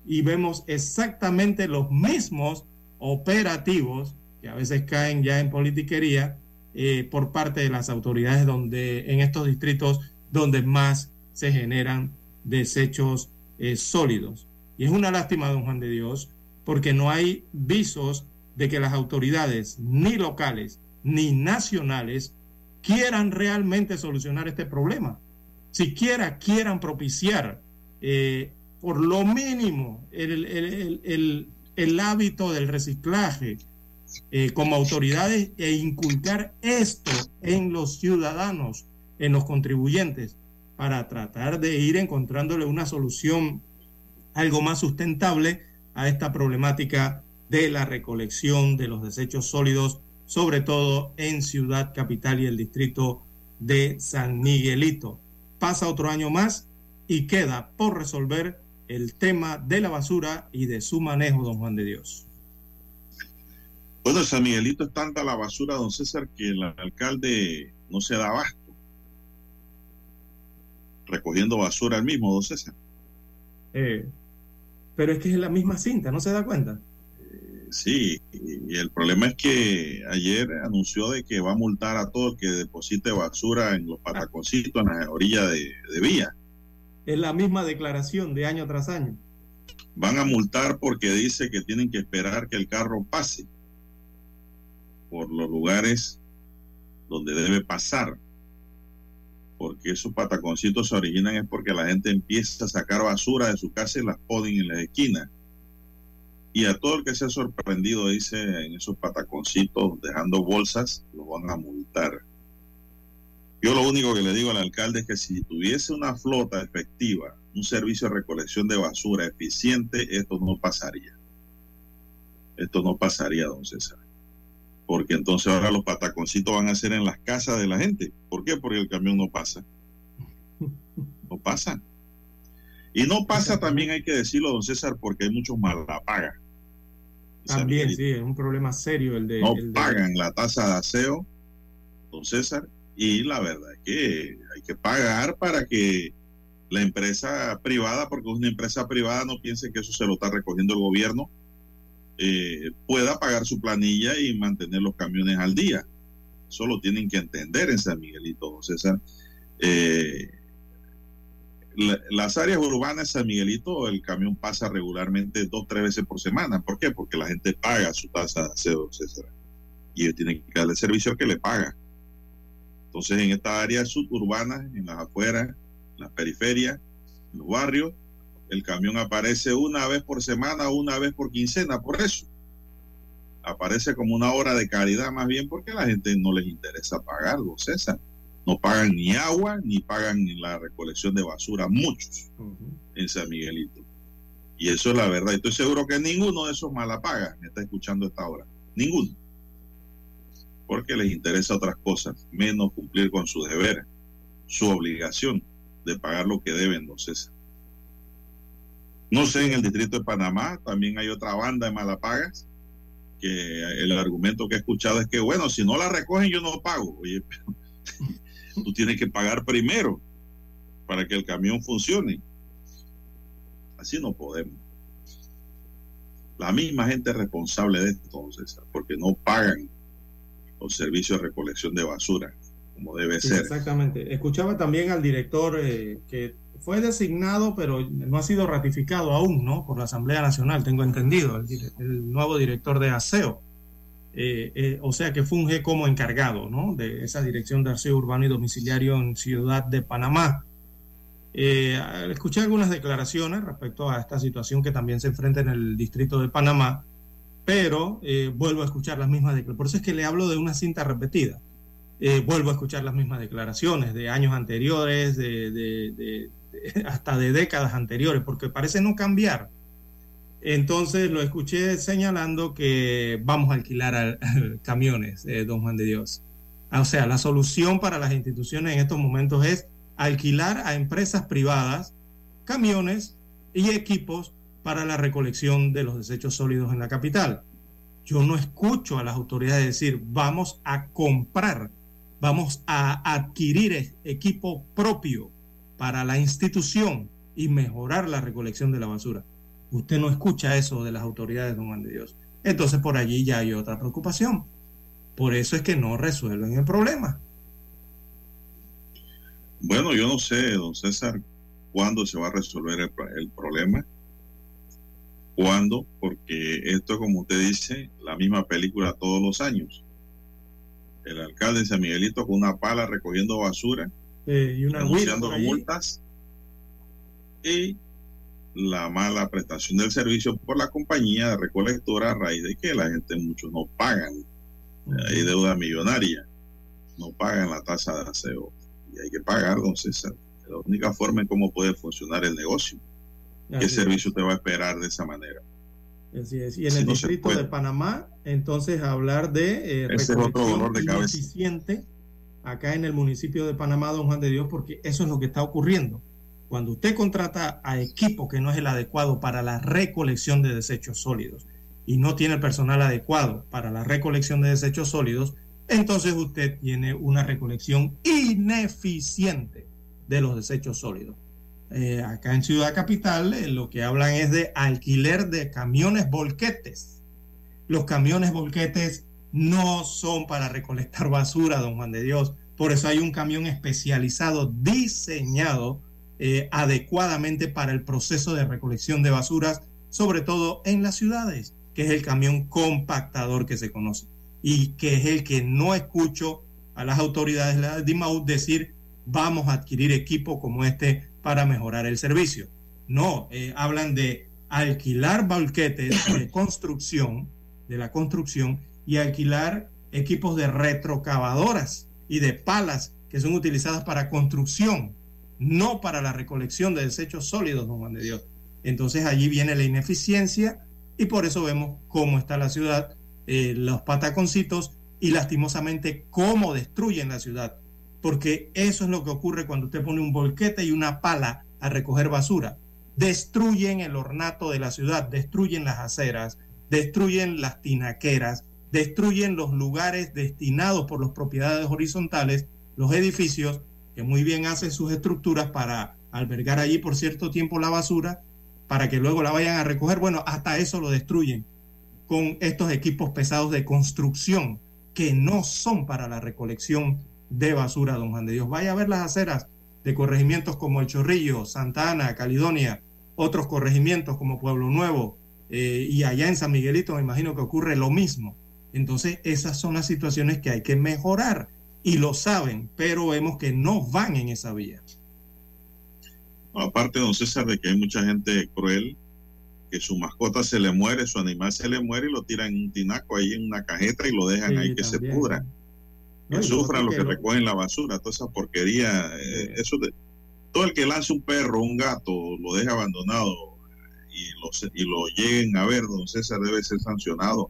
y vemos exactamente los mismos operativos que a veces caen ya en politiquería eh, por parte de las autoridades donde en estos distritos donde más se generan desechos eh, sólidos. Y es una lástima, don Juan de Dios, porque no hay visos de que las autoridades ni locales ni nacionales quieran realmente solucionar este problema, siquiera quieran propiciar eh, por lo mínimo el, el, el, el, hábito del reciclaje eh, como autoridades e inculcar esto en los ciudadanos, en los contribuyentes, para tratar de ir encontrándole una solución algo más sustentable a esta problemática de la recolección de los desechos sólidos, sobre todo en Ciudad Capital y el distrito de San Miguelito. Pasa otro año más y queda por resolver el tema de la basura y de su manejo, don Juan de Dios. Bueno, San Miguelito es tanta la basura, don César, que el alcalde no se da abasto recogiendo basura el mismo, don César. Eh, pero es que es la misma cinta, ¿no se da cuenta? Sí, y el problema es que ayer anunció de que va a multar a todo el que deposite basura en los pataconcitos, en la orilla de, de vía. Es la misma declaración de año tras año. Van a multar porque dice que tienen que esperar que el carro pase por los lugares donde debe pasar porque esos pataconcitos se originan es porque la gente empieza a sacar basura de su casa y las ponen en la esquina. Y a todo el que se ha sorprendido, dice, en esos pataconcitos dejando bolsas, lo van a multar. Yo lo único que le digo al alcalde es que si tuviese una flota efectiva, un servicio de recolección de basura eficiente, esto no pasaría. Esto no pasaría, don César porque entonces ahora los pataconcitos van a ser en las casas de la gente. ¿Por qué? Porque el camión no pasa. No pasa. Y no pasa también, hay que decirlo, don César, porque hay muchos malapagas. También, sí, es un problema serio el de... No el de... pagan la tasa de aseo, don César, y la verdad es que hay que pagar para que la empresa privada, porque una empresa privada no piense que eso se lo está recogiendo el gobierno, eh, pueda pagar su planilla y mantener los camiones al día. Eso lo tienen que entender en San Miguelito, César. Eh, las áreas urbanas de San Miguelito, el camión pasa regularmente dos, tres veces por semana. ¿Por qué? Porque la gente paga su tasa de aseo, César. Y ellos tienen que darle servicio que le paga. Entonces, en estas áreas suburbanas, en las afueras, en las periferias, en los barrios, el camión aparece una vez por semana, una vez por quincena, por eso. Aparece como una hora de caridad más bien porque la gente no les interesa pagarlo, César. No pagan ni agua ni pagan ni la recolección de basura, muchos en San Miguelito. Y eso es la verdad. Estoy seguro que ninguno de esos malapagas me está escuchando esta hora. Ninguno. Porque les interesa otras cosas, menos cumplir con su deber, su obligación de pagar lo que deben, don César. No sé, en el distrito de Panamá también hay otra banda de malapagas que el argumento que he escuchado es que, bueno, si no la recogen yo no pago. Oye, pero tú tienes que pagar primero para que el camión funcione. Así no podemos. La misma gente responsable de esto, entonces, porque no pagan los servicios de recolección de basura como debe Sí, ser. Exactamente. Escuchaba también al director eh, que fue designado, pero no ha sido ratificado aún, ¿no? Por la Asamblea Nacional, tengo entendido, el, nuevo director de aseo. Eh, eh, o sea que funge como encargado, ¿no? De esa dirección de aseo urbano y domiciliario en Ciudad de Panamá. Eh, escuché algunas declaraciones respecto a esta situación que también se enfrenta en el distrito de Panamá, pero vuelvo a escuchar las mismas declaraciones. Por eso es que le hablo de una cinta repetida. Vuelvo a escuchar las mismas declaraciones de años anteriores, de- de- de- hasta de décadas anteriores, porque parece no cambiar. Entonces lo escuché señalando que vamos a alquilar a- camiones, eh, don Juan de Dios. O sea, la solución para las instituciones en estos momentos es alquilar a empresas privadas camiones y equipos para la recolección de los desechos sólidos en la capital. Yo no escucho a las autoridades decir, vamos a comprar, vamos a adquirir equipo propio para la institución y mejorar la recolección de la basura. Usted no escucha eso de las autoridades, don Juan de Dios. Entonces por allí ya hay otra preocupación. Por eso es que no resuelven el problema. Bueno, yo no sé, don César, cuándo se va a resolver el, el problema. ¿Cuándo? Porque esto, como usted dice, la misma película todos los años. el alcalde de San Miguelito con una pala recogiendo basura, Eh, y una multas y la mala prestación del servicio por la compañía de recolectora a raíz de que la gente, muchos no pagan. Hay deuda millonaria, no pagan la tasa de aseo y hay que pagar, don César. La única forma en cómo puede funcionar el negocio. ¿Qué Así es. servicio te va a esperar de esa manera? Así es. Y en Si el no distrito de Panamá, entonces hablar de eh, Ese es otro recolección dolor de cabeza. Acá en el municipio de Panamá, don Juan de Dios, porque eso es lo que está ocurriendo. Cuando usted contrata a equipo que no es el adecuado para la recolección de desechos sólidos y no tiene el personal adecuado para la recolección de desechos sólidos, entonces usted tiene una recolección ineficiente de los desechos sólidos. Eh, acá en Ciudad Capital eh, lo que hablan es de alquiler de camiones volquetes. Los camiones volquetes no son para recolectar basura, don Juan de Dios. Por eso hay un camión especializado diseñado eh, adecuadamente para el proceso de recolección de basuras, sobre todo en las ciudades, que es el camión compactador que se conoce y que es el que no escucho a las autoridades de la decir vamos a adquirir equipo como este para mejorar el servicio. No, eh, hablan de alquilar balquetes de construcción, de la construcción, y alquilar equipos de retrocavadoras y de palas que son utilizadas para construcción, no para la recolección de desechos sólidos, don Juan de Dios. Entonces allí viene la ineficiencia y por eso vemos cómo está la ciudad, eh, los pataconcitos y lastimosamente cómo destruyen la ciudad. Porque eso es lo que ocurre cuando usted pone un volquete y una pala a recoger basura. Destruyen el ornato de la ciudad, destruyen las aceras, destruyen las tinaqueras, destruyen los lugares destinados por las propiedades horizontales, los edificios, que muy bien hacen sus estructuras para albergar allí por cierto tiempo la basura, para que luego la vayan a recoger. Bueno, hasta eso lo destruyen con estos equipos pesados de construcción que no son para la recolección de basura, don Juan de Dios. Vaya a ver las aceras de corregimientos como El Chorrillo, Santa Ana, Caledonia, otros corregimientos como Pueblo Nuevo eh, y allá en San Miguelito me imagino que ocurre lo mismo. Entonces esas son las situaciones que hay que mejorar y lo saben, pero vemos que no van en esa vía. Aparte, don César, de que hay mucha gente cruel, que su mascota se le muere, su animal se le muere y lo tiran en un tinaco ahí en una cajeta y lo dejan Sí, ahí que también. se pudra. No, Que lo sufran los que que lo- recogen la basura, toda esa porquería. eh, eso de, todo el que lanza un perro, un gato, lo deja abandonado y lo, se- y lo lleguen a ver, don César, debe ser sancionado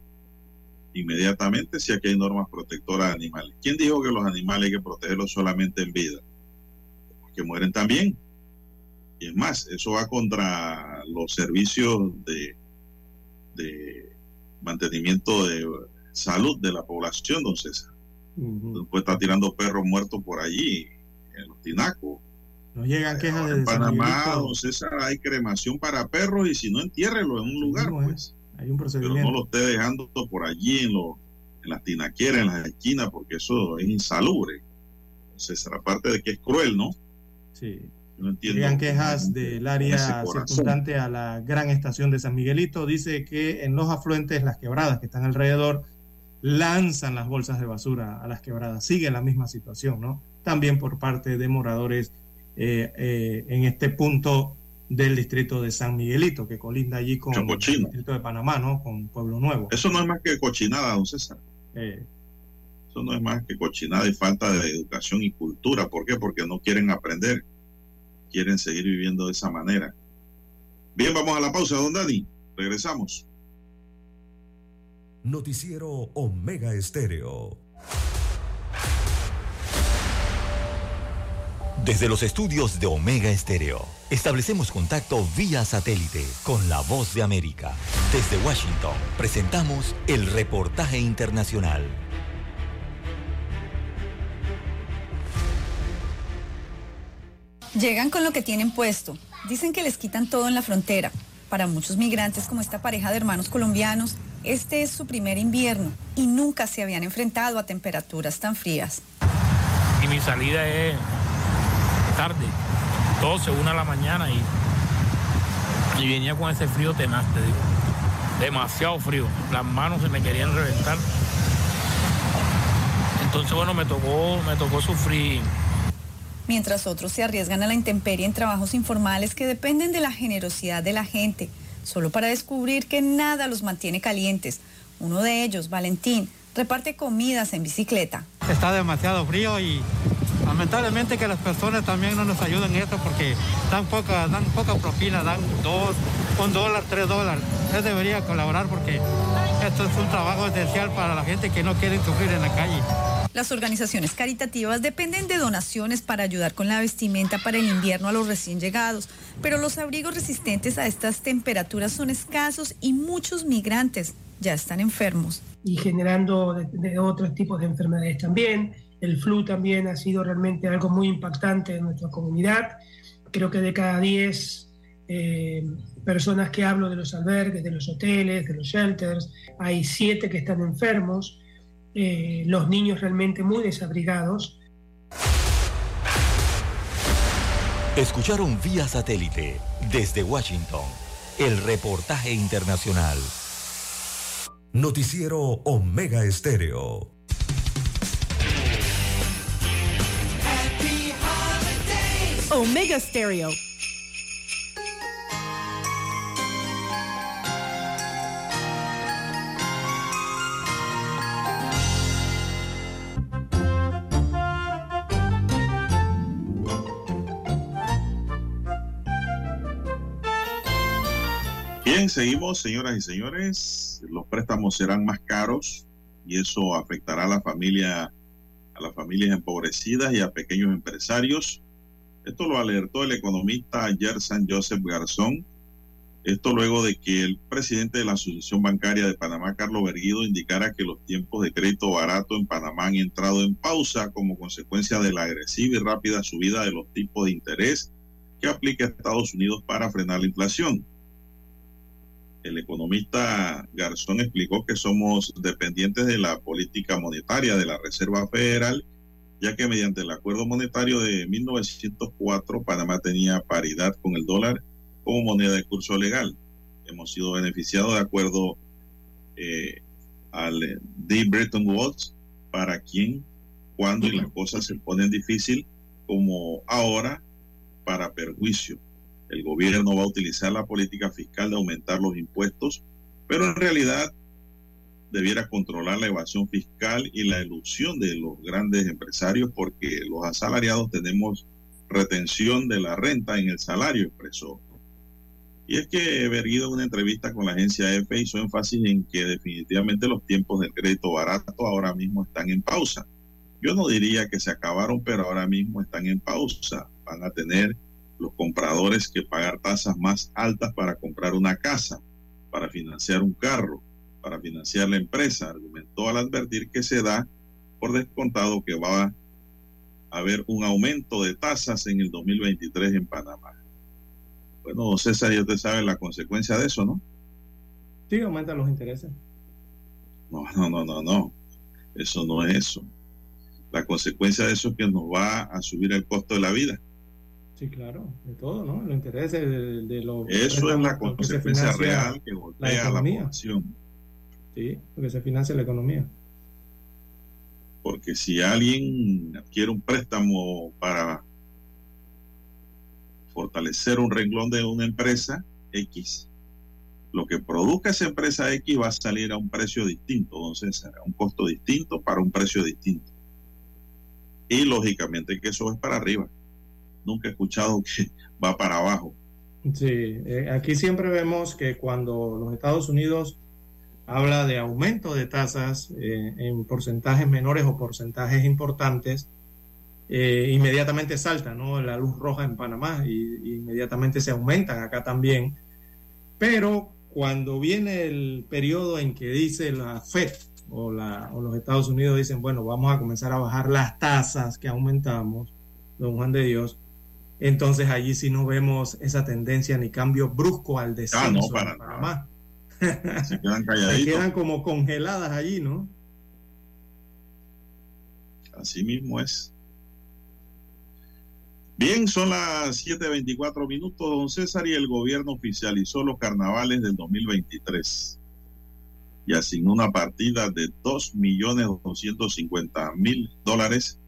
inmediatamente si aquí hay normas protectoras de animales. ¿Quién dijo que los animales hay que protegerlos solamente en vida? Porque mueren también. Y es más, eso va contra los servicios de, de mantenimiento de salud de la población, don César. Después está tirando perros muertos por allí, en los tinacos. Nos llegan quejas En de San Panamá, don César, hay cremación para perros y si no, entiérrelo en un lugar, pues. Hay un Pero no lo esté dejando por allí en, lo- en las tinaqueras, en las esquinas, porque eso es insalubre. César, aparte de que es cruel, ¿no? Sí. Yo no entiendo. Quejas del área circundante a la gran estación de San Miguelito. Dice que en los afluentes, las quebradas que están alrededor, lanzan las bolsas de basura a las quebradas. Sigue la misma situación, ¿no? También por parte de moradores eh, eh, en este punto del distrito de San Miguelito, que colinda allí con el distrito de Panamá, ¿no? Con Pueblo Nuevo. Eso no es más que cochinada, don César. Eh, Eso no es más que cochinada y falta de educación y cultura. ¿Por qué? Porque no quieren aprender. Quieren seguir viviendo de esa manera. Bien, vamos a la pausa, don Dani. Regresamos. Noticiero Omega Estéreo. Desde los estudios de Omega Estéreo, establecemos contacto vía satélite con la voz de América. Desde Washington, presentamos el reportaje internacional. Llegan con lo que tienen puesto. Dicen que les quitan todo en la frontera. Para muchos migrantes como esta pareja de hermanos colombianos, este es su primer invierno y nunca se habían enfrentado a temperaturas tan frías. y mi salida es tarde, 12, 1 a la mañana y, y venía con ese frío tenaz, te digo. Demasiado frío, las manos se me querían reventar. Entonces, bueno, me tocó, me tocó sufrir. Mientras otros se arriesgan a la intemperie en trabajos informales que dependen de la generosidad de la gente, solo para descubrir que nada los mantiene calientes. Uno de ellos, Valentín, reparte comidas en bicicleta. Está demasiado frío y lamentablemente que las personas también no nos ayudan en esto porque dan poca, dan poca propina, dan dos, un dólar, tres dólares. Usted debería colaborar porque esto es un trabajo esencial para la gente que no quiere sufrir en la calle. Las organizaciones caritativas dependen de donaciones para ayudar con la vestimenta para el invierno a los recién llegados, pero los abrigos resistentes a estas temperaturas son escasos y muchos migrantes ya están enfermos. y generando de, de otros tipos de enfermedades también. El flu también ha sido realmente algo muy impactante en nuestra comunidad. Creo que de cada 10 eh, personas que hablo de los albergues, de los hoteles, de los shelters, hay 7 que están enfermos. Eh, los niños realmente muy desabrigados. Escucharon vía satélite desde Washington el reportaje internacional. Noticiero Omega Estéreo. Omega Stereo. Bien, seguimos, señoras y señores. Los préstamos serán más caros y eso afectará a la familia, a las familias empobrecidas y a pequeños empresarios. Esto lo alertó el economista Gerson Joseph Garzón. Esto luego de que el presidente de la Asociación Bancaria de Panamá, Carlos Berguido, indicara que los tiempos de crédito barato en Panamá han entrado en pausa como consecuencia de la agresiva y rápida subida de los tipos de interés que aplica Estados Unidos para frenar la inflación. El economista Garzón explicó que somos dependientes de la política monetaria de la Reserva Federal, ya que mediante el acuerdo monetario de 1904 Panamá tenía paridad con el dólar como moneda de curso legal. Hemos sido beneficiados de acuerdo eh, al de Bretton Woods para quien, cuando y las cosas se ponen difícil, como ahora, para perjuicio el gobierno va a utilizar la política fiscal de aumentar los impuestos, pero en realidad debiera controlar la evasión fiscal y la elusión de los grandes empresarios porque los asalariados tenemos retención de la renta en el salario, expresó. Y es que Berguido en una entrevista con la agencia EFE hizo énfasis en que definitivamente los tiempos del crédito barato ahora mismo están en pausa. Yo no diría que se acabaron, pero ahora mismo están en pausa. Van a tener los compradores que pagar tasas más altas para comprar una casa, para financiar un carro, para financiar la empresa, argumentó al advertir que se da por descontado que va a haber un aumento de tasas en el 2023 en Panamá. Bueno, César, ya usted sabe la consecuencia de eso, ¿no? Sí, aumentan los intereses. No, no, no, no, no. Eso no es eso. La consecuencia de eso es que nos va a subir el costo de la vida. Sí, claro, de todo, ¿no? Los intereses de, de los... Eso es la consecuencia real que golpea a la población. Sí, porque se financia la economía. Porque si alguien adquiere un préstamo para fortalecer un renglón de una empresa X, lo que produzca esa empresa X va a salir a un precio distinto, don César, a un costo distinto para un precio distinto. Y lógicamente que eso es para arriba. Nunca he escuchado que va para abajo. Sí, eh, aquí siempre vemos que cuando los Estados Unidos habla de aumento de tasas eh, en porcentajes menores o porcentajes importantes, eh, inmediatamente salta ¿no? la luz roja en Panamá y, y inmediatamente se aumentan acá también. Pero cuando viene el periodo en que dice la FED o, la, o los Estados Unidos dicen, bueno, vamos a comenzar a bajar las tasas que aumentamos, don Juan de Dios, entonces allí sí no vemos esa tendencia ni cambio brusco al descenso Ah, no, para en Panamá. Se quedan Se calladitos. quedan como congeladas allí, ¿no? Así mismo es. Bien, son las 7.24 minutos, don César, y el gobierno oficializó los carnavales del 2023. y asignó una partida de 2.250.000 dólares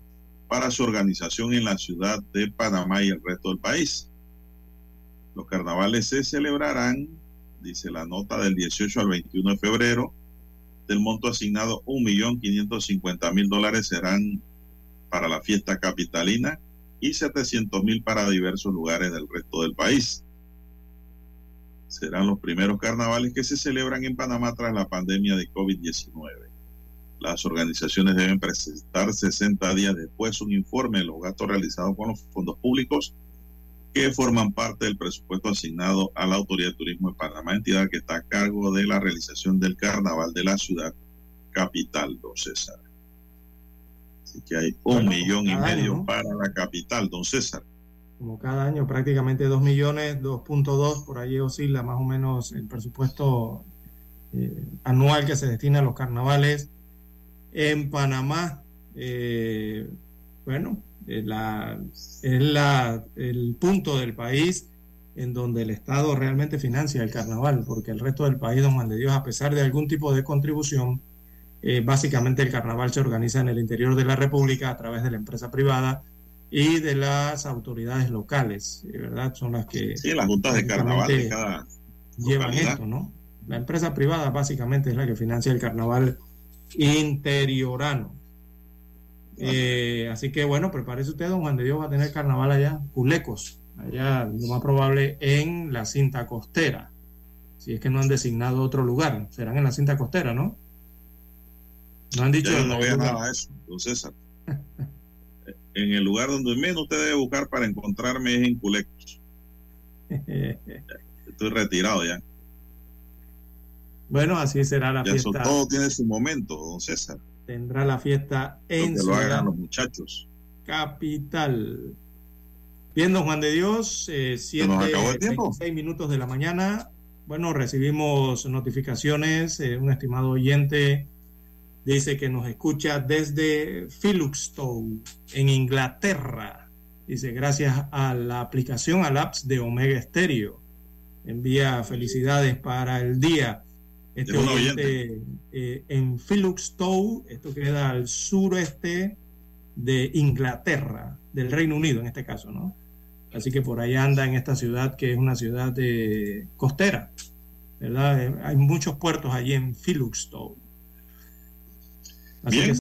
para su organización en la ciudad de Panamá y el resto del país. Los carnavales se celebrarán, dice la nota, del 18 al 21 de febrero. Del monto asignado, 1.550.000 dólares serán para la fiesta capitalina y 700.000 para diversos lugares del resto del país. Serán los primeros carnavales que se celebran en Panamá tras la pandemia de COVID-19. Las organizaciones deben presentar 60 días después un informe de los gastos realizados con los fondos públicos que forman parte del presupuesto asignado a la Autoridad de Turismo de Panamá, entidad que está a cargo de la realización del carnaval de la ciudad capital, don César. Así que hay un Bueno, millón y año, medio ¿no? para la capital, don César. Como cada año, prácticamente 2 millones, 2.2, por ahí oscila más o menos el presupuesto eh, anual que se destina a los carnavales. En Panamá, eh, bueno, eh, la- es la, el punto del país en donde el Estado realmente financia el carnaval, porque el resto del país, don Juan de Dios, a pesar de algún tipo de contribución, eh, básicamente el carnaval se organiza en el interior de la República a través de la empresa privada y de las autoridades locales, eh, ¿verdad? Son las que Sí, las juntas de carnaval de prácticamente cada llevan localidad. esto, ¿no? La empresa privada básicamente es la que financia el carnaval interiorano. Eh, así que bueno, prepárese usted, don Juan de Dios va a tener carnaval allá, Culecos, allá lo más probable en la cinta costera. Si es que no han designado otro lugar, serán en la cinta costera, ¿no? No han dicho. Yo no veo nada de eso, don César. en el lugar donde menos usted debe buscar para encontrarme es en Culecos. Estoy retirado ya. bueno, así será la Ya eso fiesta. todo tiene su momento, don César. Tendrá la fiesta en que lo hagan Ciudad los muchachos. Capital. Bien, don Juan de Dios, eh, Se nos acabó el tiempo. 7, minutos de la mañana. Bueno, recibimos notificaciones. eh, un estimado oyente dice que nos escucha desde Felixstowe, en Inglaterra. Dice, gracias a la aplicación, al apps de Omega Stereo. Envía felicidades para el día. Este Es un oyente eh, en Felixstowe, esto queda al sureste de Inglaterra, del Reino Unido en este caso, ¿no? Así que por ahí anda en esta ciudad que es una ciudad eh, costera, ¿verdad? Eh, Hay muchos puertos allí en Felixstowe. Así Bien. que